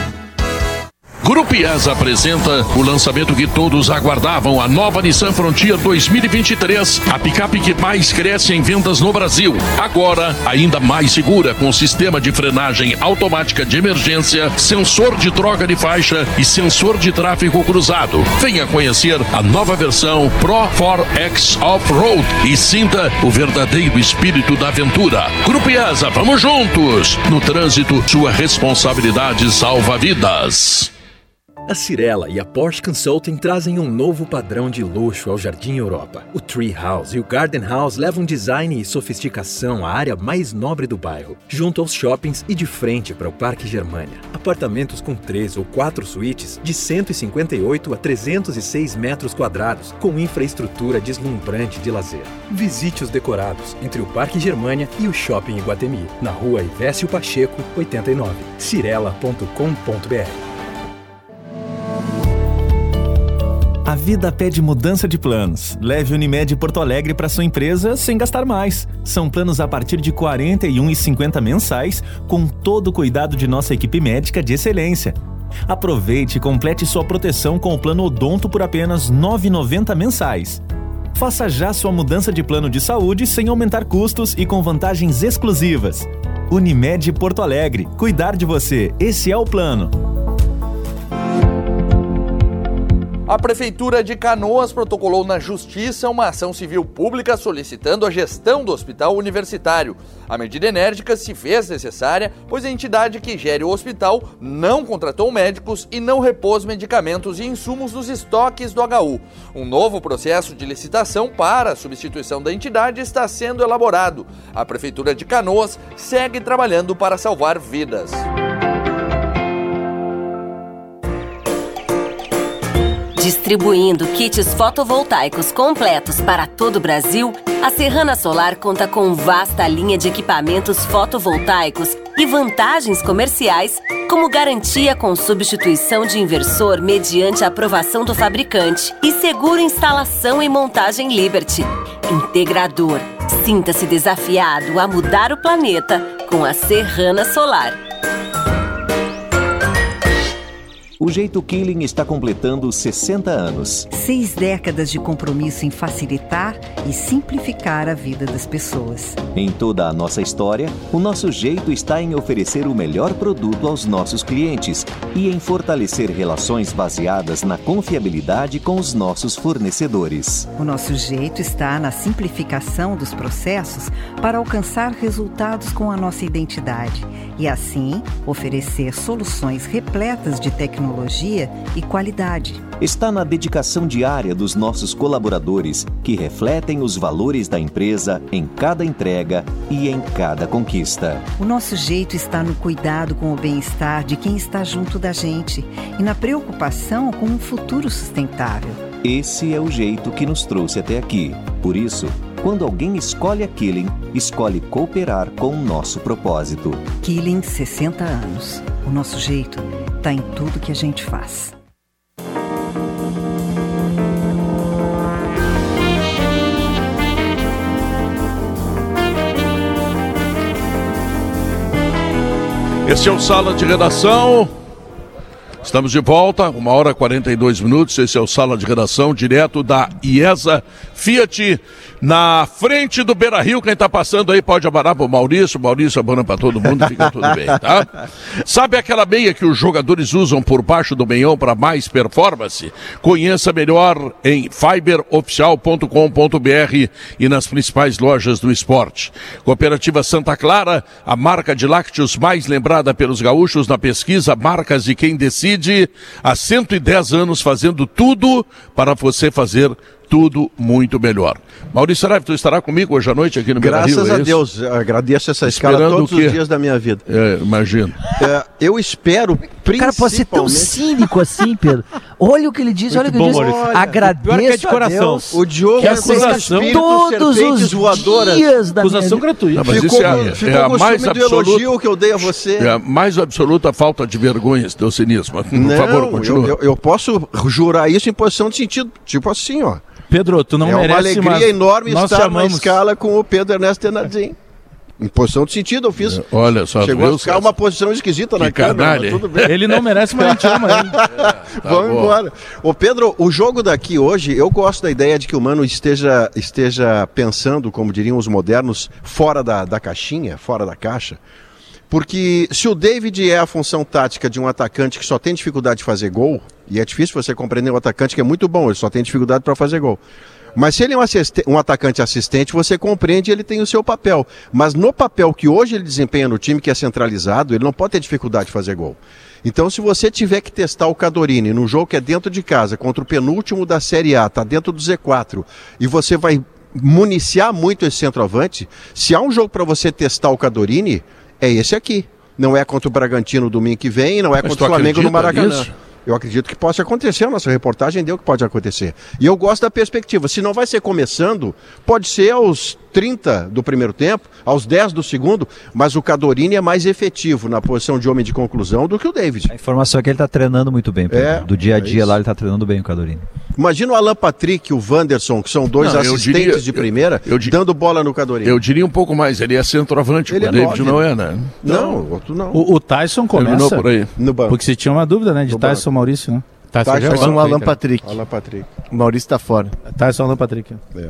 Grupo IES apresenta o lançamento que todos aguardavam, a nova Nissan Frontier 2023, a picape que mais cresce em vendas no Brasil. Agora, ainda mais segura, com sistema de frenagem automática de emergência, sensor de troca de faixa e sensor de tráfego cruzado. Venha conhecer a nova versão Pro 4X Off-Road e sinta o verdadeiro espírito da aventura. Grupo IESA, vamos juntos! No trânsito, sua responsabilidade salva vidas. A Cirela e a Porsche Consulting trazem um novo padrão de luxo ao Jardim Europa. O Tree House e o Garden House levam design e sofisticação à área mais nobre do bairro, junto aos shoppings e de frente para o Parque Germania. Apartamentos com três ou quatro suítes de 158 a 306 metros quadrados, com infraestrutura deslumbrante de lazer. Visite os decorados entre o Parque Germania e o Shopping Iguatemi, na rua Ivésio Pacheco, 89. cirela.com.br A vida pede mudança de planos. Leve Unimed Porto Alegre para sua empresa sem gastar mais. São planos a partir de R$ 41,50 mensais, com todo o cuidado de nossa equipe médica de excelência. Aproveite e complete sua proteção com o plano Odonto por apenas R$ 9,90 mensais. Faça já sua mudança de plano de saúde sem aumentar custos e com vantagens exclusivas. Unimed Porto Alegre. Cuidar de você. Esse é o plano. A Prefeitura de Canoas protocolou na Justiça uma ação civil pública solicitando a gestão do hospital universitário. A medida enérgica se fez necessária, pois a entidade que gere o hospital não contratou médicos e não repôs medicamentos e insumos dos estoques do HU. Um novo processo de licitação para a substituição da entidade está sendo elaborado. A Prefeitura de Canoas segue trabalhando para salvar vidas. Distribuindo kits fotovoltaicos completos para todo o Brasil, a Serrana Solar conta com vasta linha de equipamentos fotovoltaicos e vantagens comerciais, como garantia com substituição de inversor mediante aprovação do fabricante e seguro instalação e montagem Liberty. Integrador. Sinta-se desafiado a mudar o planeta com a Serrana Solar. O Jeito Killing está completando 60 anos. Seis décadas de compromisso em facilitar e simplificar a vida das pessoas. Em toda a nossa história, o nosso jeito está em oferecer o melhor produto aos nossos clientes e em fortalecer relações baseadas na confiabilidade com os nossos fornecedores. O nosso jeito está na simplificação dos processos para alcançar resultados com a nossa identidade e, assim, oferecer soluções repletas de tecnologia tecnologia e qualidade. Está na dedicação diária dos nossos colaboradores, que refletem os valores da empresa em cada entrega e em cada conquista. O nosso jeito está no cuidado com o bem-estar de quem está junto da gente e na preocupação com um futuro sustentável. Esse é o jeito que nos trouxe até aqui. Por isso, quando alguém escolhe a Killing, escolhe cooperar com o nosso propósito. Killing 60 anos. O nosso jeito está em tudo que a gente faz. Esse é o Sala de Redação. Estamos de volta, uma hora e 42 minutos. Esse é o Sala de Redação, direto da IESA Fiat na frente do Beira Rio, quem está passando aí pode abanar para o Maurício, Maurício abana para todo mundo, fica tudo bem, tá? Sabe aquela meia que os jogadores usam por baixo do meião para mais performance? Conheça melhor em fiberoficial.com.br e nas principais lojas do esporte. Cooperativa Santa Clara, a marca de lácteos mais lembrada pelos gaúchos na pesquisa Marcas de Quem Decide, há 110 anos fazendo tudo para você fazer tudo muito melhor. Maurício Saraiva, tu estará comigo hoje à noite aqui no Graças Brasil, a é Deus, agradeço essa escala todos os dias da minha vida. É, imagino. É, eu espero, O cara pode ser tão cínico assim, Pedro. Olha o que ele diz, olha o que ele diz. Maurício. Agradeço Pior que é de a coração. Deus. O Diogo que é acusação. todos serpentes os voadoras. dias da Acusação minha... gratuita. Não, mas ficou isso é, ficou é a com mais absoluta. elogio que eu dei a você. É a mais absoluta falta de vergonha esse teu cinismo. Por Não, favor, continua. eu, eu, eu posso jurar isso em posição de sentido. Tipo assim, ó. Pedro, tu não é merece, uma alegria enorme nós estar chamamos. na escala com o Pedro Ernesto Denardim. Em posição de sentido, eu fiz. Olha só, Chegou viu, a ficar uma posição esquisita na câmera, tudo hein? bem. Ele não merece, mas a gente ama ele. Vamos bom. embora. Ô Pedro, o jogo daqui hoje, eu gosto da ideia de que o Mano esteja, esteja pensando, como diriam os modernos, fora da, da caixinha, fora da caixa. Porque se o David é a função tática de um atacante que só tem dificuldade de fazer gol, e é difícil você compreender um atacante que é muito bom, ele só tem dificuldade para fazer gol. Mas se ele é um, um atacante assistente, você compreende ele tem o seu papel. Mas no papel que hoje ele desempenha no time, que é centralizado, ele não pode ter dificuldade de fazer gol. Então, se você tiver que testar o Cadorini num jogo que é dentro de casa, contra o penúltimo da Série A, tá dentro do Z4, e você vai municiar muito esse centroavante, se há um jogo para você testar o Cadorini, é esse aqui. Não é contra o Bragantino domingo que vem, não é Mas contra o Flamengo no Maracanã. nisso? Eu acredito que possa acontecer, a nossa reportagem deu que pode acontecer. E eu gosto da perspectiva. Se não vai ser começando, pode ser aos 30 do primeiro tempo, aos 10 do segundo, mas o Cadorini é mais efetivo na posição de homem de conclusão do que o David. A informação é que ele tá treinando muito bem, Pedro. É, Do dia a é dia isso. lá ele tá treinando bem o Cadorini. Imagina o Alan Patrick e o Wanderson, que são dois Não, eu assistentes diria- de primeira, eu di- dando bola no Cadorini. Eu diria um pouco mais, ele é centroavante, Ele o é David nove, não né? é, né? Não, o outro não. O, o Tyson começa. por aí. No banco. Porque se tinha uma dúvida, né? De No Tyson Maurício, né? Tyson é Tyson banco, Alan. Patrick. Alan Patrick. O Maurício tá fora. Tyson Alan Patrick. É.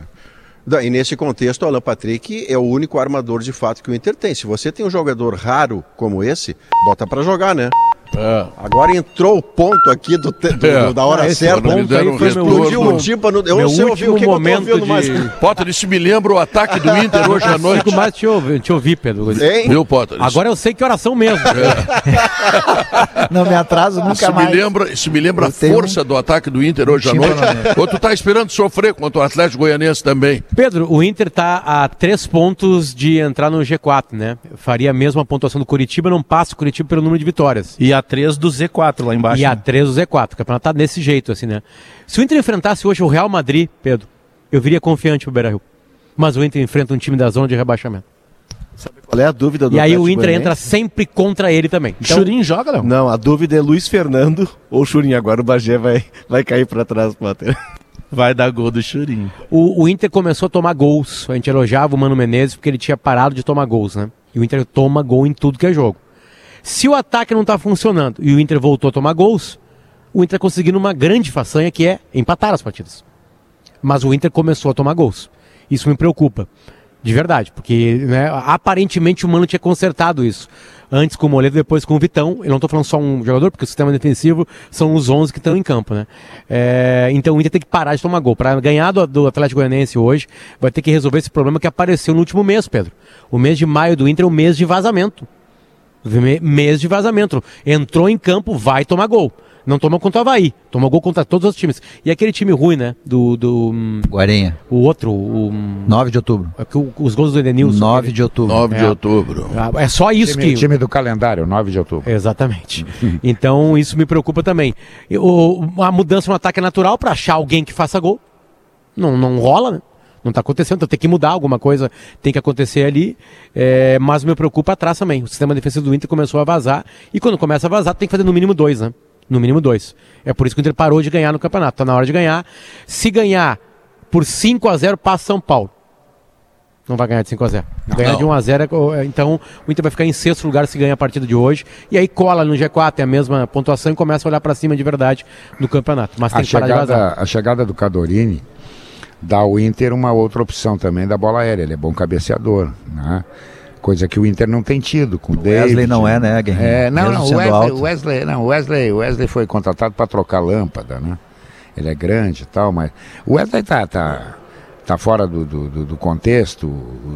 E nesse contexto, o Alan Patrick é o único armador de fato que o Inter tem. Se você tem um jogador raro como esse, bota pra jogar, né? É. Agora entrou o ponto aqui do, te- do- É. da hora Ah, esse certa. ponto aí foi Explodiu o tímpano. Eu meu não sei ouvir o que, que eu tô momento ouvindo mais. de- Potter, isso me lembra o ataque do Inter hoje à noite. Fico mais te ouvir, te ouvir, Pedro. Hein? Viu, Potter? Isso- Agora eu sei que oração mesmo. Não me atraso nunca Isso me lembra, isso me lembra a Eu força do ataque do Inter hoje à noite. Ou tu tá esperando sofrer contra o Atlético Goianense também. Pedro, o Inter tá a três pontos de entrar no G4, né? Faria a mesma pontuação do Curitiba, não passa o Curitiba pelo número de vitórias. E a a 3 do Z4 lá embaixo. E a né? 3 do Z4. O campeonato tá desse jeito, assim, né? Se o Inter enfrentasse hoje o Real Madrid, Pedro, eu viria confiante pro Beira-Rio. Mas o Inter enfrenta um time da zona de rebaixamento. Qual é a dúvida do E aí o Inter Goianiense? entra sempre contra ele também. Então, Churinho joga, não? Não, a dúvida é Luiz Fernando ou Churinho. Agora o Bagé vai, vai cair pra trás, Potter. Vai dar gol do Churinho. O, o Inter começou a tomar gols. A gente elogiava o Mano Menezes porque ele tinha parado de tomar gols, né? E o Inter toma gol em tudo que é jogo. Se o ataque não tá funcionando e o Inter voltou a tomar gols, o Inter conseguindo uma grande façanha que é empatar as partidas. Mas o Inter começou a tomar gols. Isso me preocupa. De verdade, porque né, aparentemente o Mano tinha consertado isso. Antes com o Moledo, depois com o Vitão. Eu não estou falando só um jogador, porque o sistema defensivo são os 11 que estão em campo, né? É, então o Inter tem que parar de tomar gol. Para ganhar do, do Atlético Goianiense hoje, vai ter que resolver esse problema que apareceu no último mês, Pedro. O mês de maio do Inter é o mês de vazamento. Mês de vazamento. Entrou em campo, vai tomar gol. Não tomou contra o Havaí, tomou gol contra todos os times. E aquele time ruim, né? Do. do Guarinha. O outro, o. 9 de outubro. É o- os gols do Edenilson. 9 de outubro. 9 de É. outubro. É só isso time, que. time do calendário, 9 de outubro. Exatamente. Então isso me preocupa também. O- a mudança no ataque é natural para achar alguém que faça gol. Não, não rola, né? Não está acontecendo, então tem que mudar alguma coisa, tem que acontecer ali. É, mas me preocupa atrás também. O sistema defensivo do Inter começou a vazar. E quando começa a vazar, tem que fazer no mínimo dois, né? No mínimo dois. É por isso que o Inter parou de ganhar no campeonato. Está na hora de ganhar. Se ganhar por 5 a 0 passa São Paulo. Não vai ganhar de 5 a 0 Ganhar Não. de 1 a 0 é- então o Inter vai ficar em sexto lugar se ganhar a partida de hoje. E aí cola no G4, é a mesma pontuação e começa a olhar para cima de verdade no campeonato. Mas tem A que parar de vazar. chegada, a chegada do Cadorini dá ao Inter uma outra opção também da bola aérea. Ele é bom cabeceador, né? Coisa que o Inter não tem tido com o David. Wesley não é, né? É, não, não, Wesley, Wesley, não, Wesley, Wesley foi contratado para trocar lâmpada, né? Ele é grande e tal, mas o Wesley tá, tá, tá fora do, do, do- contexto.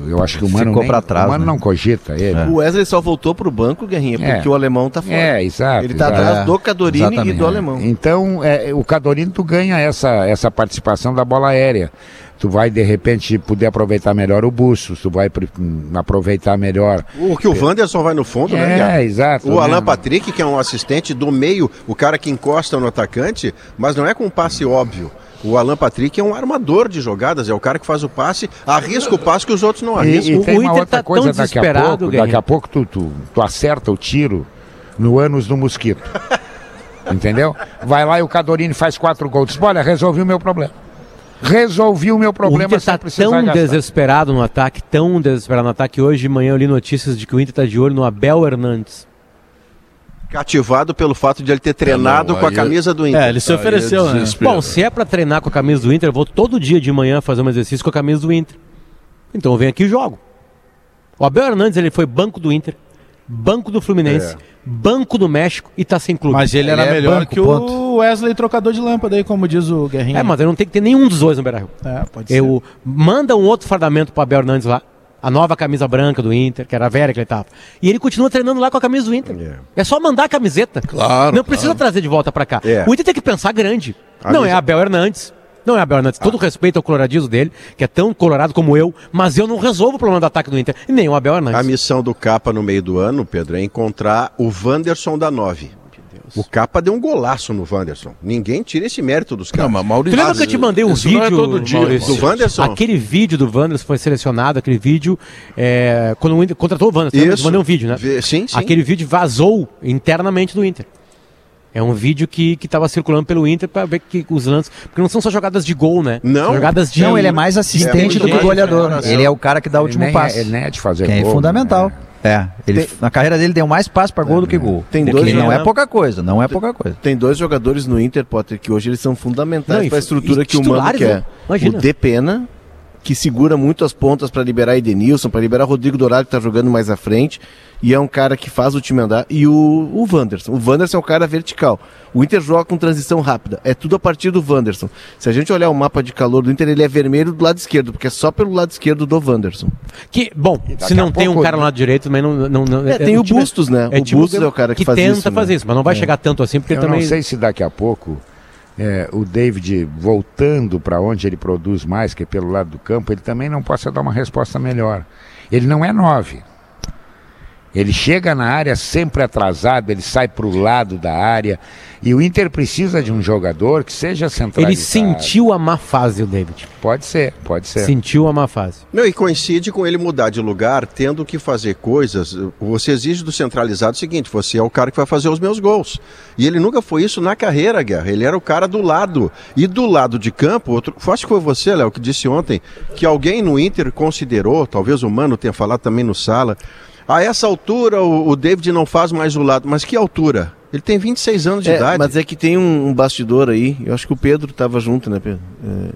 Eu acho que o Mano, Ficou nem- pra trás, o Mano né? não cogita ele. O Wesley só voltou pro banco, Guerrinha, É. porque o alemão tá fora. É, exato. Ele tá exato. atrás do Cadorini e exatamente. do alemão. Então, é, o Cadorini, tu ganha essa, essa participação da bola aérea. Tu vai, de repente, poder aproveitar melhor o Bustos, tu vai hum, aproveitar melhor. O que o Wanderson vai no fundo, né? É, exato, O né? Alan Patrick, que é um assistente do meio, o cara que encosta no atacante, mas não é com um passe óbvio. O Alan Patrick é um armador de jogadas, é o cara que faz o passe, arrisca o passe que os outros não E, arriscam. e tem o uma Inter outra tá tão coisa daqui a desesperado, pouco. Daqui a pouco tu, tu, tu acerta o tiro no ânus do mosquito. Entendeu? Vai lá e o Cadorini faz quatro gols. Diz, olha, resolvi o meu problema. Resolvi o meu O problema Inter sem tá tão gastar. desesperado no ataque, tão desesperado no ataque. Hoje de manhã eu li notícias de que o Inter tá de olho no Abel Hernandes. Cativado pelo fato de ele ter treinado não, com a camisa do Inter. É, ele se é ofereceu, né? Bom, se é pra treinar com a camisa do Inter, eu vou todo dia de manhã fazer um exercício com a camisa do Inter. Então eu venho aqui e jogo. O Abel Hernandes ele foi banco do Inter, banco do Fluminense, banco do México e tá sem clube. Mas ele era Ele é melhor banco, que o Wesley trocador de lâmpada aí, como diz o Guerrinho. É, mas eu não tenho que ter nenhum dos dois no Beira-Rio. É, pode ser. Eu manda um outro fardamento pro Abel Hernandes lá. A nova camisa branca do Inter, que era a velha que ele tava. E ele continua treinando lá com a camisa do Inter. É, só mandar a camiseta. Claro, Não precisa trazer de volta pra cá. É. O Inter tem que pensar grande. A não é Abel Hernandes. Não é Abel Hernandes. Todo respeito ao coloradismo dele, que é tão colorado como eu, mas eu não resolvo o problema do ataque do Inter. E nem o Abel Hernandes. A missão do Capa no meio do ano, Pedro, é encontrar o Wanderson da 9. O Capa deu um golaço no Wanderson. Ninguém tira esse mérito dos Não, caras. mas Maurício. Tu lembra que eu te mandei um isso vídeo, não é todo dia, Maurício? Do Wanderson? Aquele vídeo do Wanderson foi selecionado, aquele vídeo, é, quando o Inter contratou o Wanderson. te Isso. mandei um vídeo, né? Sim, sim. Aquele vídeo vazou internamente do Inter. É um vídeo que estava circulando pelo Inter para ver que os lances. Porque não são só jogadas de gol, né? Não. São jogadas de. Não, ele é mais assistente É, do que goleador. preparação. Ele é o cara que dá o Ele último nem passe. É, ele nem é de fazer que é gol, fundamental. né? É, ele, Tem- na carreira dele deu mais passe para gol do que gol. Tem dois que não é né? pouca coisa, não é pouca coisa. Tem dois jogadores no Inter, Potter, que hoje eles são fundamentais para a estrutura e que o Mano titulares, quer. né? Imagina. O Depena, que segura muito as pontas para liberar Edenilson, para liberar Rodrigo Dourado, que tá jogando mais à frente. E é um cara que faz o time andar. E o, o Wanderson. O Wanderson é um cara vertical. O Inter joga com transição rápida. É tudo a partir do Wanderson. Se a gente olhar o mapa de calor do Inter, ele é vermelho do lado esquerdo, porque é só pelo lado esquerdo do Wanderson. Que, bom, se não tem um pouco- cara no lado direito, também não. não, não- É, tem o time- Bustos, né? O time Bustos é o cara que faz tenta isso, né? fazer isso, mas não vai chegar tanto assim, porque Eu também. não sei se daqui a pouco é, o David voltando para onde ele produz mais, que é pelo lado do campo, ele também não possa dar uma resposta melhor. Ele não é nove. Ele chega na área sempre atrasado, ele sai para o lado da área. E o Inter precisa de um jogador que seja centralizado. Ele sentiu a má fase, o David. Pode ser, pode ser. Sentiu a má fase. Não, e coincide com ele mudar de lugar, tendo que fazer coisas. Você exige do centralizado o seguinte: você é o cara que vai fazer os meus gols. E ele nunca foi isso na carreira, Guerra. Ele era o cara do lado. E do lado de campo, outro, acho que foi você, Léo, que disse ontem que alguém no Inter considerou, talvez o Mano tenha falado também no sala. A essa altura o, o David não faz mais o lado. Mas que altura? Ele tem 26 anos de É, idade. Mas é que tem um, um bastidor aí, eu acho que o Pedro estava junto, né, Pedro? É,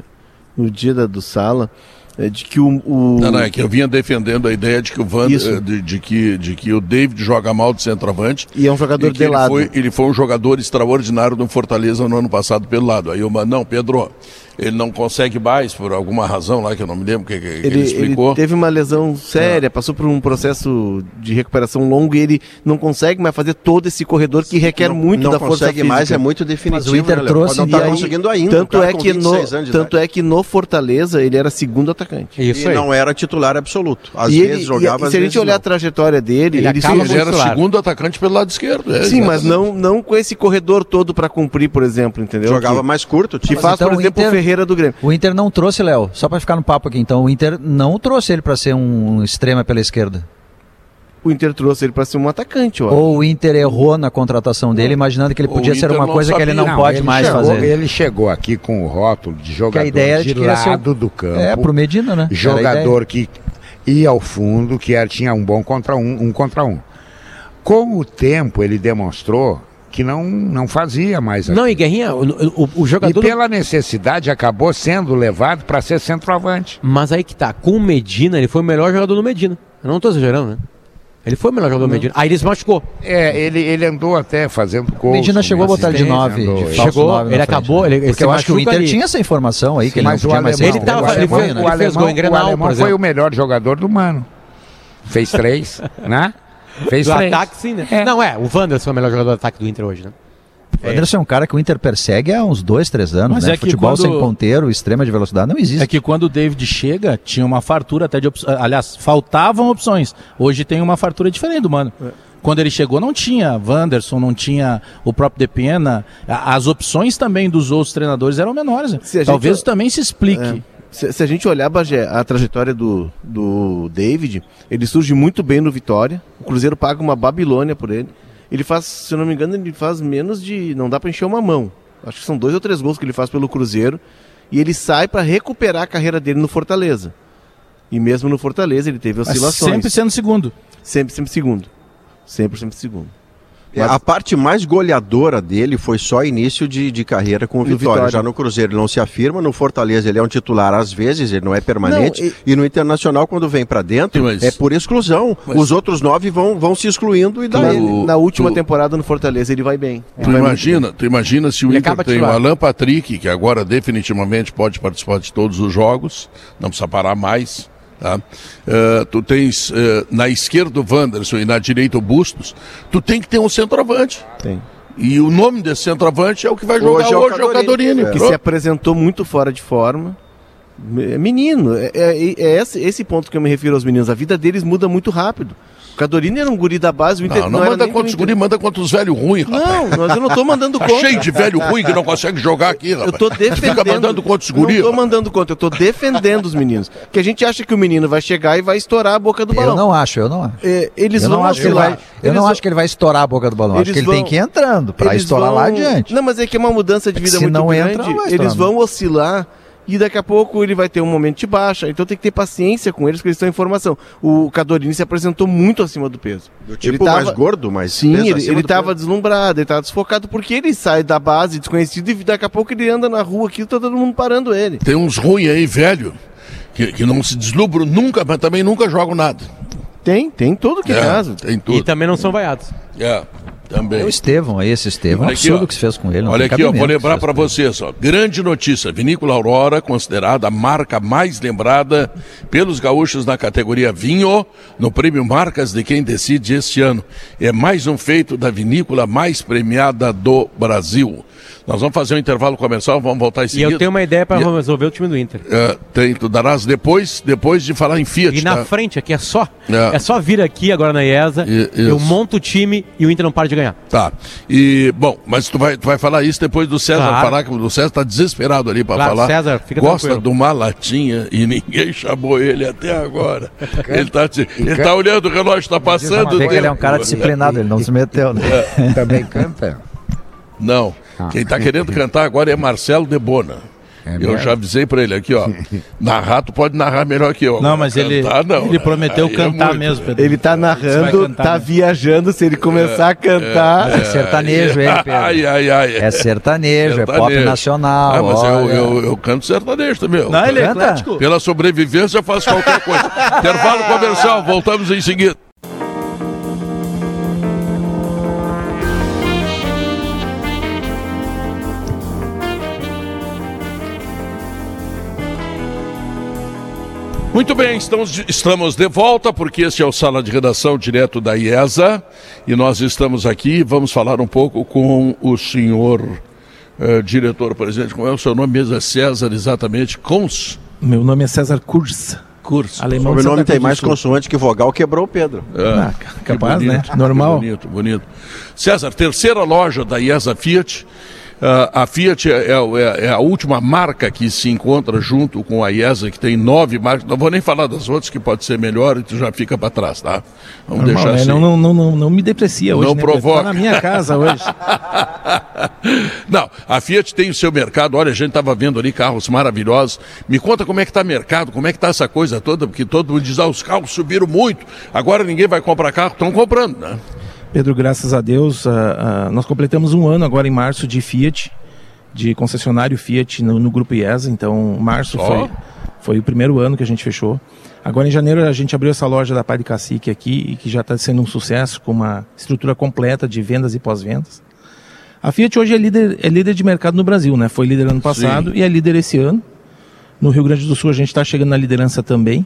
no dia da, do Sala, é, de que o, o- Não, não, é que eu vinha defendendo a ideia de que o Van, eh, de, de que, de que o David joga mal de centroavante. E é um jogador de ele lado. Foi, ele foi um jogador extraordinário no Fortaleza no ano passado pelo lado. Aí eu, não, Pedro, ele não consegue mais por alguma razão lá que eu não me lembro que, que ele, Ele, ele explicou. teve uma lesão séria, passou por um processo de recuperação longo e ele não consegue mais fazer todo esse corredor que requer Não- muito não da força consegue física. mais, é muito definitivo, Mas o Inter né, trouxe não tá aí- conseguindo ainda, Tanto um cara é que no 26 anos de tanto é que no Fortaleza ele era segundo atacante. e não era titular absoluto. Às E vezes ele- jogava, e, às se a gente olhar não. a trajetória dele, Ele, ele, ele era segundo atacante pelo lado esquerdo. é, Sim, mas não, não com esse corredor todo pra cumprir, por exemplo, entendeu? Jogava Que- mais curto, Que faz, então por exemplo, o Ferreira do Grêmio. O Inter não trouxe, Léo, só pra ficar no papo aqui, então, o Inter não trouxe ele pra ser um extrema pela esquerda. O Inter trouxe ele pra ser um atacante, ó. Ou o Inter errou na contratação dele, imaginando que ele podia ser uma coisa que ele não, pode ele mais chegou- fazer. Ele chegou aqui com o rótulo de jogador ideia era de de que ia ser lado do campo. É, pro Medina, né? A Jogador que ia ao fundo, que era, tinha um bom contra um, um contra um. Com o tempo, ele demonstrou que não, não fazia mais Não, e Guerrinha, o, o, o jogador. E pela necessidade acabou sendo levado para ser centroavante. Mas aí que tá, com o Medina, ele foi o melhor jogador do Medina. Eu não tô exagerando, né? Ele foi o melhor jogador do Medina. Aí ele se machucou. É, ele, ele andou até fazendo gol. Medina chegou a botar ele de nove, de falso Chegou, nove na ele frente, acabou, né? ele- ele Porque eu acho que o Inter ali. tinha essa informação aí, que ele Mas não o podia mais ele tava- o ele alemão- fez- o ele fez alemão- gol em Grenal, o alemão foi o melhor jogador do Mano. Fez três, né? Fez do três. ataque, sim, né? Não, é, o Wanderson é o melhor jogador do ataque do Inter hoje, né? O Anderson é um cara que o Inter persegue há uns dois, três anos, Mas né? é que Futebol quando- sem ponteiro, extrema de velocidade, não existe. É que quando o David chega, tinha uma fartura até de opções. Aliás, faltavam opções. Hoje tem uma fartura diferente do mano. É. Quando ele chegou, não tinha Wanderson, não tinha o próprio Depena. As opções também dos outros treinadores eram menores. né? Se a gente- Talvez também se explique. É. Se, se a gente olhar, Bagé, a trajetória do, do David, ele surge muito bem no Vitória. O Cruzeiro paga uma Babilônia por ele. Ele faz, se eu não me engano, ele faz menos de. Não dá pra encher uma mão. Acho que são dois ou três gols que ele faz pelo Cruzeiro. E ele sai pra recuperar a carreira dele no Fortaleza. E mesmo no Fortaleza ele teve Mas oscilações. sempre sendo segundo. Sempre, sempre segundo. Sempre, sempre segundo. É, A parte mais goleadora dele foi só início de, de carreira com o Vitória. Vitória. Já no Cruzeiro ele não se afirma, no Fortaleza ele é um titular às vezes, ele não é permanente. Não, e... no Internacional, quando vem pra dentro, mas- é por exclusão. Mas- Os outros nove vão, vão se excluindo e Na, daí. Tu- na última tu- temporada no Fortaleza ele vai bem. Tu Ele vai muito imagina, tu imagina se o Ele Inter tem o. Alan Patrick, que agora definitivamente pode participar de todos os jogos, não precisa parar mais. Tá? Eh, tu tens eh, na esquerda o Wanderson e na direita o Bustos, tu tem que ter um centroavante. Tem. E o nome desse centroavante é o que vai jogar Hoje hoje, é o é o Cadorini. que Pronto. se apresentou muito fora de forma. É Menino, é, é- é esse, esse ponto que eu me refiro aos meninos. A vida deles muda muito rápido. O Cadorini era um guri da base, o Inter Não, não, era manda contra os guri, manda contra os velhos ruins, rapaz. Não, mas eu não tô mandando Tá contra. cheio de velho ruim que não consegue jogar aqui, rapaz. Eu tô defendendo. Fica mandando contra os guri. Não tô mandando contra, eu tô defendendo os meninos. Que a gente acha que o menino vai chegar e vai estourar a boca do balão. Eu não acho, eu não acho. É, eles eu vão não acho que ele oscilar. vai, eu não vão- acho que ele vai estourar a boca do balão. Acho Eles que ele vão- tem que ir entrando para Eles estourar vão- lá adiante. Não, mas é que é uma mudança de É vida se muito não grande. entra, não vai eles vão oscilar e daqui a pouco ele vai ter um momento de baixa. Então tem que ter paciência com eles, porque eles estão em formação. O Cadorini se apresentou muito acima do peso. Do tipo mais gordo, mas Sim, ele, ele tava peso. deslumbrado, ele tava desfocado, porque ele sai da base desconhecido e daqui a pouco ele anda na rua aqui, tá todo mundo parando ele. Tem uns ruins aí, velho, que, que não se deslumbram nunca, mas também nunca jogam nada. Tem, tem todo que é, caso. Tem E tudo. também não são vaiados. É. Também. É o Estevão, esse Estevão. Olha É aqui, absurdo ó. o que se fez com ele. Olha aqui, ó, vou lembrar para vocês, ó. Grande notícia: Vinícola Aurora, considerada a marca mais lembrada pelos gaúchos na categoria vinho, no prêmio Marcas de quem decide este ano. É mais um feito da vinícola mais premiada do Brasil. Nós vamos fazer um intervalo comercial, vamos voltar em E seguida. eu tenho uma ideia para E- resolver o time do Inter. É, tem, tu darás depois, depois de falar em Fiat. E na tá? frente aqui é só. É. É. só vir aqui agora na IESA, I- eu monto o time e o Inter não para de ganhar. Tá. E, bom, mas tu vai, tu vai falar isso depois do César Claro. falar, que o César tá desesperado ali para Claro, falar. César, fica Gosta tranquilo. de uma latinha e ninguém chamou ele até agora. ele tá, te- ele tá olhando, o relógio tá passando. Ele é um cara disciplinado, ele não se meteu, né? Também canta? Não. Quem tá querendo cantar agora é Marcelo Debona. eu mesmo? já avisei para ele aqui, ó. narrar, tu pode narrar melhor que eu. Não, mas ele, cantar, não, ele né? prometeu Aí é cantar muito. mesmo, Pedro. Ele tá narrando, cantar, tá né? viajando. Se ele começar a cantar. É sertanejo, ele, Pedro. Ai, ai, ai. É sertanejo, é pop Sertanejo. nacional. Ah, mas eu, eu, eu canto sertanejo também. Eu Não, ele é eclético. Pela sobrevivência eu faço qualquer coisa. Intervalo comercial, voltamos em seguida. Muito bem, estamos de, estamos de volta, porque este é o Sala de Redação direto da IESA, e nós estamos aqui, vamos falar um pouco com o senhor eh, diretor, presidente, como é o seu nome mesmo? É César, exatamente, Cons? Meu nome é César Kurz. Kurz. Alemão O meu nome tem mais Sul. consoante que vogal, quebrou o Pedro. Ah, Que capaz, né? bonito, Normal. que Bonito, bonito. César, terceira loja da IESA Fiat. Ah, a Fiat é, é- é a última marca que se encontra junto com a IESA, que tem nove marcas. Não vou nem falar das outras, que pode ser melhor e tu já fica para trás, tá? Vamos Normal, deixar né? assim. não, não, não, não, não me deprecia hoje, Não né, provoca. Tá na minha casa hoje. Não, a Fiat tem o seu mercado. Olha, a gente estava vendo ali carros maravilhosos. Me conta como é que está o mercado, como é que está essa coisa toda, porque todo mundo diz, ah, os carros subiram muito, agora ninguém vai comprar carro, estão comprando, né? Pedro, graças a Deus, ah, ah, nós completamos um ano agora em março de Fiat, de concessionário Fiat no, no Grupo IESA. Então, março Ó. foi, foi o primeiro ano que a gente fechou. Agora, em janeiro, a gente abriu essa loja da Pai de Cacique aqui, e que já está sendo um sucesso, com uma estrutura completa de vendas e pós-vendas. A Fiat hoje é líder, é líder de mercado no Brasil, né? Foi líder ano passado Sim. e é líder esse ano. No Rio Grande do Sul a gente está chegando na liderança também.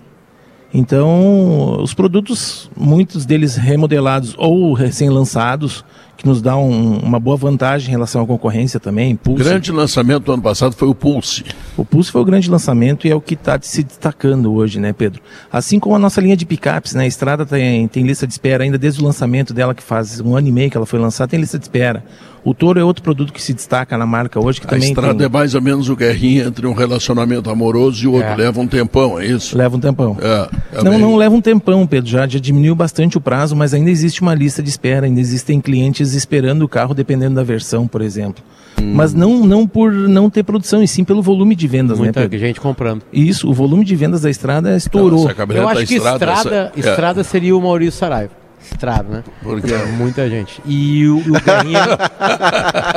Então, os produtos, muitos deles remodelados ou recém-lançados, que nos dá um- uma boa vantagem em relação à concorrência também. O Pulse. grande lançamento do ano passado foi o Pulse. O Pulse foi o grande lançamento e é o que está se destacando hoje, né, Pedro? Assim como a nossa linha de picapes, né? A Estrada tem, tem lista de espera ainda desde o lançamento dela, que faz um ano e meio que ela foi lançada, tem lista de espera. O Toro é outro produto que se destaca na marca hoje, que A também estrada tem- é mais ou menos o guerrinho entre um relacionamento amoroso e o outro. É. Leva um tempão, é isso? leva um tempão. É, é Não, bem- não leva um tempão, Pedro. Já, já diminuiu bastante o prazo, mas ainda existe uma lista de espera. Ainda existem clientes esperando o carro, dependendo da versão, por exemplo. Hum. Mas não, não por não ter produção, e sim pelo volume de vendas, Muita né, Pedro? gente comprando. Isso, o volume de vendas da estrada estourou. Eu acho que estrada, estrada, essa- é. estrada seria o Maurício Saraiva. Estrada, né? Por quê? É, Muita gente. E o, o Guerrinha.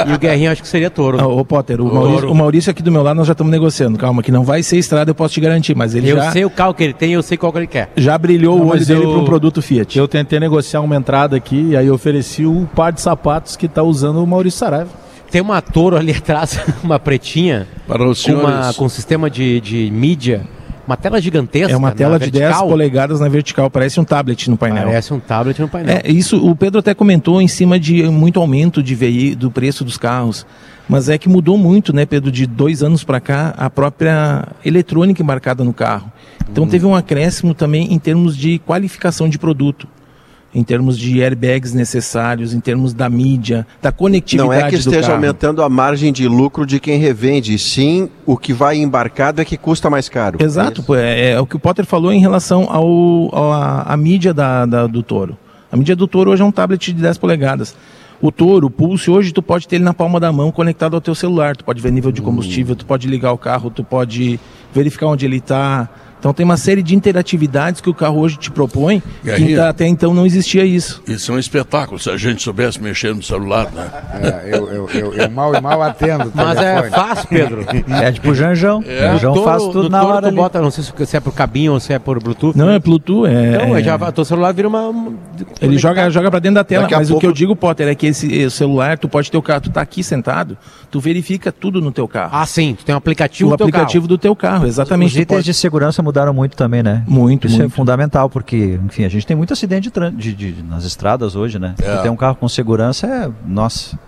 e o Guerrinha acho que seria touro. Ah, ô Potter, o Touro. Maurício, o Maurício aqui do meu lado nós já estamos negociando. Calma, que não vai ser estrada, eu posso te garantir, mas ele eu já, sei o carro que ele tem, eu sei qual que ele quer. já brilhou Não, o olho mas dele eu- para um produto Fiat. Eu tentei negociar uma entrada aqui e aí eu ofereci o par de sapatos que está usando o Maurício Saraiva. Tem uma touro ali atrás, uma pretinha, Para os com, uma, senhores. com um sistema de, de mídia, uma tela gigantesca. É uma na tela de 10 vertical. polegadas na vertical, parece um tablet no painel. Parece um tablet no painel. É, isso o Pedro até comentou em cima de muito aumento de VI, do preço dos carros. Mas é que mudou muito, né, Pedro, de dois anos para cá, a própria eletrônica embarcada no carro. Então Uhum. teve um acréscimo também em termos de qualificação de produto. Em termos de airbags necessários, em termos da mídia, da conectividade Não é que esteja aumentando a margem de lucro de quem revende, sim o que vai embarcado é que custa mais caro. Exato, pô, é, é o que o Potter falou em relação ao, a, a mídia da, da- do Toro. A mídia do Toro hoje é um tablet de 10 polegadas. O Toro, o Pulse, hoje tu pode ter ele na palma da mão conectado ao teu celular. Tu pode ver nível de combustível, tu pode ligar o carro, tu pode verificar onde ele está, Então tem uma série de interatividades que o carro hoje te propõe, aí- que até então não existia isso. Isso é um espetáculo, se a gente soubesse mexer no celular, né? É, eu, eu, eu, eu mal e mal atendo. o Mas é fácil, Pedro. É tipo o Janjão. É. O faz tudo na hora tu ali. bota, não sei se é por cabinho ou se é por Bluetooth. Não, né? é Bluetooth, é... Então, é- já, teu celular vira uma... um- Ele joga, joga pra dentro da tela, Daqui mas o pouco- que eu digo, Potter, é que esse, esse celular, tu pode ter o carro, tu tá aqui sentado, tu verifica tudo no teu carro. Ah, sim, tu tem um aplicativo o do teu aplicativo carro. do teu carro, exatamente. Os itens pode- de segurança mudaram muito também, né? Muito, Isso é muito. fundamental, porque, enfim, a gente tem muito acidente de, tran- de- de- nas estradas hoje, né? É. Tu tem um carro com segurança, é. Nossa.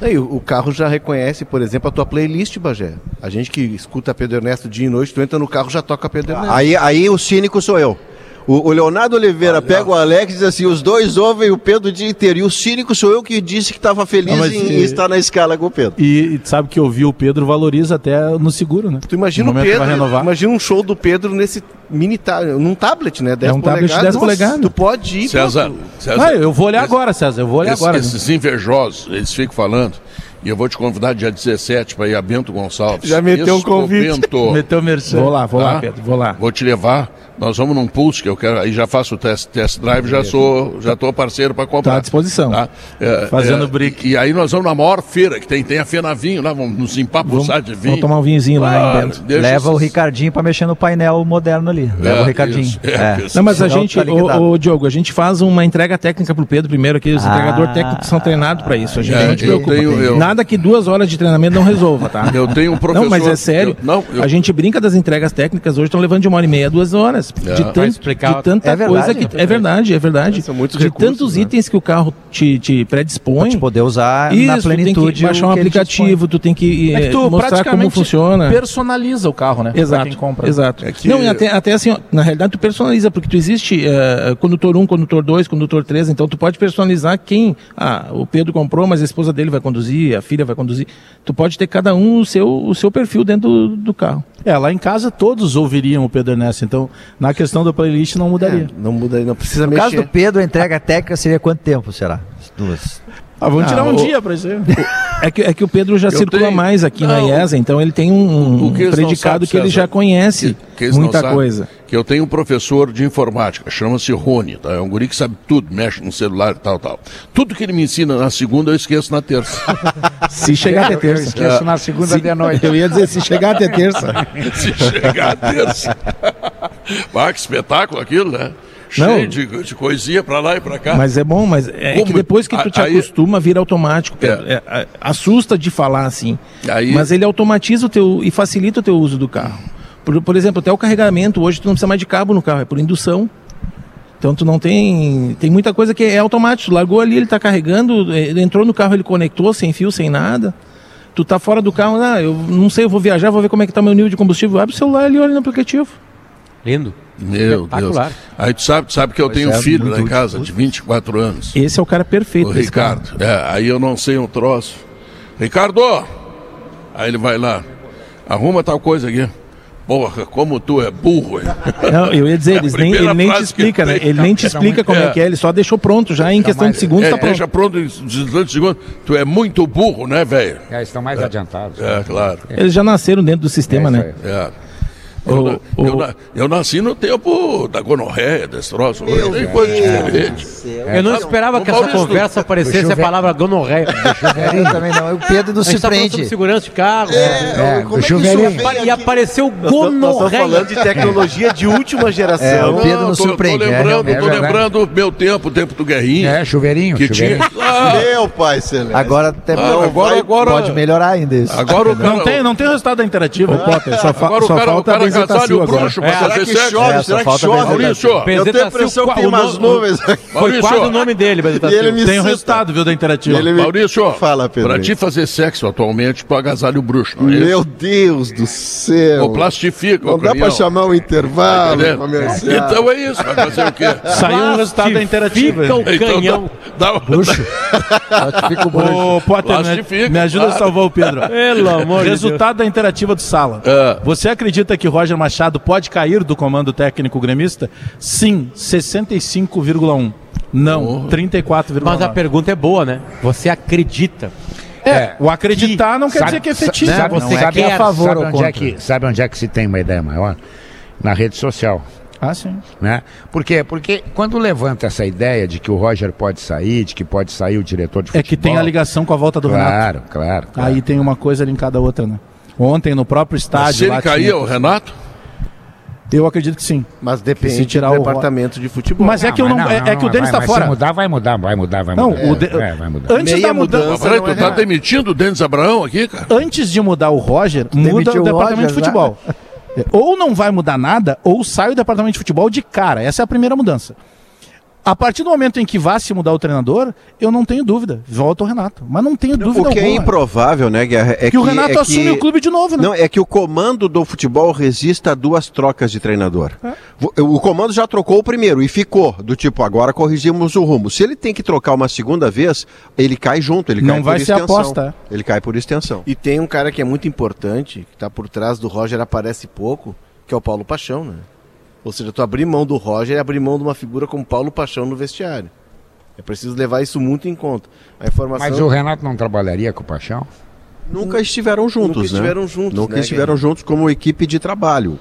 Aí, o, o carro já reconhece, por exemplo, a tua playlist, Bagé. A gente que escuta Pedro Ernesto dia e noite, tu entra no carro já toca Pedro Ernesto. Aí, aí o cínico sou eu. O, o Leonardo Oliveira pega o Alex e diz assim: os dois ouvem o Pedro o dia inteiro. E o cínico sou eu que disse que estava feliz Não, em, e- em estar na escala com o Pedro. E, e tu sabe que ouvir o Pedro valoriza até no seguro, né? Tu imagina o Pedro, imagina um show do Pedro nesse mini num tablet, né? 10 É um tablet polegadas. 10 Nossa, polegadas. Tu pode ir. César. César. Ah, eu vou olhar esse- agora, César, eu vou olhar esse- agora. Esses invejosos, eles ficam falando. E eu vou te convidar dia 17 para ir a Bento Gonçalves. Já meteu um Este convite. Bento, Meteu merchan. Vou lá, vou lá, Tá? Pedro, vou lá. Vou te levar. Nós vamos num pulse que eu quero. Aí já faço o test, test drive, já sou, já tô parceiro para comprar. Tá à disposição. Tá? É, Fazendo é, brick. E aí nós vamos na maior feira que tem, tem a Fena Vinho lá, vamos nos empapuçar de vinho. Vamos tomar um vinhozinho lá Ah, em Bento. deixa Leva o esses- Ricardinho pra mexer no painel moderno ali. Leva o Ricardinho. isso. É, É. isso. Não, mas a gente, tá ô, ô, Diogo, a gente faz uma entrega técnica pro Pedro primeiro aqui. Os Ah. entregadores técnicos são treinados para isso. A gente É, não te eu preocupa. tenho- eu- Nada que duas horas de treinamento não resolva, tá? Eu tenho um professor. Não, mas é sério. eu- não, eu- A gente brinca das entregas técnicas hoje, estão levando de uma hora e meia duas horas. É. De, Vai tanto, explicar- de tanta É verdade, coisa que. é É verdade, é verdade. São muitos de recursos, tantos né? itens que o carro te, te predispõe. Pra te poder usar Isso, na tu tem plenitude. que baixar um aplicativo, tu tem que, É que eh, tu mostrar como funciona. personaliza o carro, né? Pra Exato, quem compra. exato. É que- Não, e até, até assim, ó, na realidade tu personaliza, porque tu existe eh, condutor 1, condutor 2, condutor 3, então tu pode personalizar quem, ah, o Pedro comprou, mas a esposa dele vai conduzir, a filha vai conduzir. Tu pode ter cada um o seu, o seu perfil dentro do, do carro. É, lá em casa todos ouviriam o Pedro Ernesto, então na questão da playlist não mudaria. Não muda, não precisa No mexer. caso do Pedro, a entrega técnica seria quanto tempo, será? Duas. Ah, vamos Ah, tirar um o- dia pra isso aí. É que, é que o Pedro já Eu circula tenho- mais aqui na Não, IESA, então ele tem um, o que predicado sabem, que ele César, já conhece que não muita coisa. Que eu tenho um professor de informática, chama-se Rony, tá? É um guri que sabe tudo, mexe no celular e tal, tal. Tudo que ele me ensina na segunda, eu esqueço na terça. Se chegar até Eu terça. esqueço na segunda Se- de noite. Eu ia dizer, se chegar até terça. Se chegar a terça. ah, que espetáculo aquilo, né? Não. Cheio de, de coisinha pra lá e pra cá. Mas é bom, mas é Como? que depois que tu te Aí- acostuma, vira automático. Pedro. É, é, assusta de falar assim. Aí- Mas ele automatiza o teu e facilita o teu uso do carro. Por, por exemplo, até o carregamento, hoje tu não precisa mais de cabo no carro, é por indução. Então tu não tem. Tem muita coisa que é automático. Largou ali, ele está carregando, eh, ele entrou no carro, ele conectou, sem fio, sem nada. Tu tá fora do carro, ah, eu não sei, eu vou viajar, vou ver como é que tá meu nível de combustível. Abre o celular ali, olha no aplicativo. Lindo. Meu Deus. Espetacular. Aí tu sabe, tu sabe que eu tenho um é filho lá em útil. casa, de 24 anos. Esse é o cara perfeito O. Ricardo. É, aí eu não sei um troço. Ricardo! Aí ele vai lá. Arruma tal coisa aqui. Porra, como tu é burro, hein? Não, eu ia dizer, É nem, ele nem te explica, né? Ele nem te explica como é que é, ele só deixou pronto já em questão de segundos, É, tá pronto. deixa pronto em 18 segundos. Tu é muito burro, né, velho? É, estão mais adiantados. É, claro. Eles já nasceram dentro do sistema, né? É. Eu, O- eu, na- eu nasci no tempo da gonorreia, desse troço. Tem coisa diferente. Eu não esperava O que essa conversa aparecesse a palavra gonorreia. Eu também não. O Pedro não se tá prende. segurança de carro. É, como o é que chuveirinho. isso vem E apareceu Nós estamos gonorreia. falando de tecnologia de última É, geração. o Pedro não tô, surpreende, Tô é, lembrando, tô É verdade. lembrando meu tempo, o tempo do Guerrinha. É, chuveirinho. que tinha. chuveirinho. Ah, Meu pai celeste. Agora, Ah, agora- agora- pode melhorar ainda isso. agora o cara. Não tem, não tem o resultado da interativa. Potter, só, fa Agora o só cara, o falta a cara agasalha benzetacil o agora. bruxo pra É, fazer Será que sexo. chove? É, Será que falta chove? Maurício, Eu tenho a impressão que tem o umas nuvens aqui. Foi quase o nome dele, Benzetacil. ele me Tem o resultado, viu, da interativa. Ele me- Maurício, Fala, Pedro. pra te fazer sexo atualmente, tu agasalha o bruxo, não é isso? Meu Deus do céu. Ou plastifica Não o dá pra chamar um intervalo Entendeu? comercial. Então é isso, vai fazer o quê? Saiu um resultado da interativa. Fica o Então canhão. dá, dá, Fica o bruxo. Ô, Potter, me, Plastifica, me ajuda a salvar o Pedro. Pelo amor de Resultado da interativa do Sala. É. Você acredita que Roger Machado pode cair do comando técnico gremista? Sim, 65,1. Não, 34,9. Mas a pergunta é boa, né? Você acredita? É, o acreditar não quer Sabe- dizer que é efetivo. Sabe, Você sabe- quer a sabe favor ou onde é contra? que, sabe onde é que se tem uma ideia maior? na rede social. Ah, sim. Né? Por quê? Porque quando levanta essa ideia de que o Roger pode sair, de que pode sair o diretor de É futebol... que tem a ligação com a volta do Claro, Renato. claro, claro. Aí tem uma coisa linkada à outra, né? Ontem, no próprio estádio. Mas se ele cair, tinha- o Renato? Eu acredito que sim. Mas depende se tirar do o departamento de futebol. Mas é que eu não, é, é que o Denis está fora. Se mudar, vai mudar, vai mudar, vai mudar, vai Não, mudar. o de- É, vai mudar. Antes da mudança. Mas peraí, tu tá demitindo o Denis Abraão aqui, cara? Antes de mudar o Roger, muda Demitiu o o departamento de Roger, futebol. É, Ou não vai mudar nada, ou sai o departamento de futebol de cara. Essa é a primeira mudança. A partir do momento em que vá se mudar o treinador, eu não tenho dúvida. Volta o Renato. Mas não tenho dúvida O que é alguma. improvável, né, Guerra? É Que o Renato assume o clube de novo, né? Não, é que o comando do futebol resista a duas trocas de treinador. É. O o comando já trocou o primeiro e ficou, do tipo, agora corrigimos o rumo. Se ele tem que trocar uma segunda vez, ele cai junto, ele Não cai vai por ser extensão. aposta, Ele cai por extensão. E tem um cara que é muito importante, que está por trás do Roger, aparece pouco, que é o Paulo Paixão, né? Ou seja, tu abrir mão do Roger é abrir mão de uma figura como Paulo Paixão no vestiário. É preciso levar isso muito em conta. A informação... Mas o Renato não trabalharia com o Paixão? Nunca estiveram juntos, Nunca né? estiveram juntos, Nunca né, estiveram juntos como equipe de trabalho.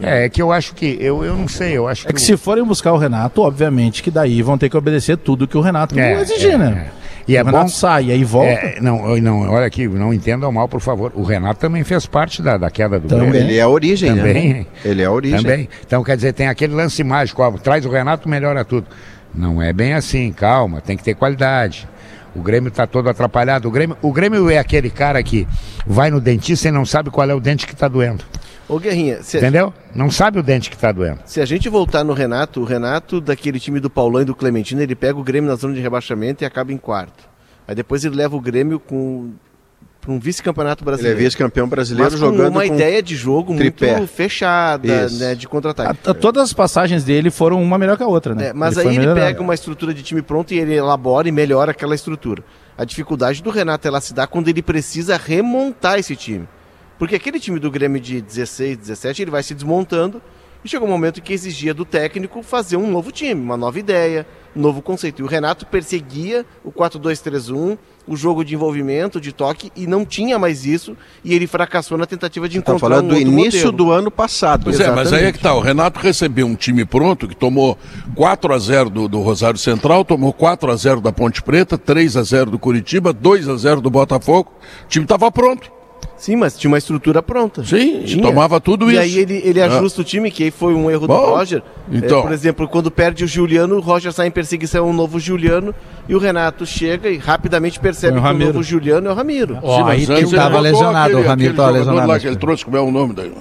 É, é que eu acho que, eu, eu não sei, eu acho É que se forem buscar o Renato, obviamente que daí vão ter que obedecer tudo que o Renato É, exigir, é, né? E é o Renato bom- sai, aí volta. É, não, não, olha aqui, não entendam mal, por favor. O Renato também fez parte da, da queda do Também. Grêmio. Ele é a origem, né? também. Ele é a origem. Também. Então, quer dizer, tem aquele lance mágico, ó, traz o Renato, melhora tudo. Não é bem assim, calma, tem que ter qualidade. O Grêmio está todo atrapalhado. O Grêmio, o Grêmio é aquele cara que vai no dentista e não sabe qual é o dente que está doendo. Ô Guerrinha, se, Entendeu? Não sabe o dente que está doendo. se a gente voltar no Renato, o Renato daquele time do Paulão e do Clementino, ele pega o Grêmio na zona de rebaixamento e acaba em quarto. Aí depois ele leva o Grêmio com para um vice-campeonato Ele é brasileiro. vice-campeão brasileiro Mas com jogando uma com ideia de jogo tripé. muito fechada, Isso. né, de contra-ataque. Todas as passagens dele foram uma melhor que a outra, né? É, mas foi aí ele pega uma estrutura de time pronto e ele elabora e melhora aquela estrutura. A dificuldade do Renato ela se dá quando ele precisa remontar esse time. Porque aquele time do Grêmio de 16, 17, ele vai se desmontando e chegou um momento que exigia do técnico fazer um novo time, uma nova ideia, um novo conceito. E o Renato perseguia o 4-2-3-1, o jogo de envolvimento, de toque, e não tinha mais isso, e ele fracassou na tentativa de Tá encontrar falando um do outro início modelo. do ano passado. Pois é, mas aí é que tá. O Renato recebeu um time pronto que tomou 4 a 0 do, do Rosário Central, tomou 4 a 0 da Ponte Preta, 3 a 0 do Curitiba, 2 a 0 do Botafogo. O time estava pronto. Sim, mas tinha uma estrutura pronta. Sim, e Tinha. tomava tudo e isso. aí ele, ele Ah. ajusta o time, que aí foi um erro do Bom, Roger. então. É, por exemplo, quando perde o Juliano, o Roger sai em perseguição ao novo Juliano e o Renato chega e rapidamente percebe Foi o que o novo Juliano é o Ramiro. Sim, mas antes ele tava botou lesionado, aquele- o Ramiro aquele tava jogador lesionado. Lá que ele trouxe, como é o nome daí?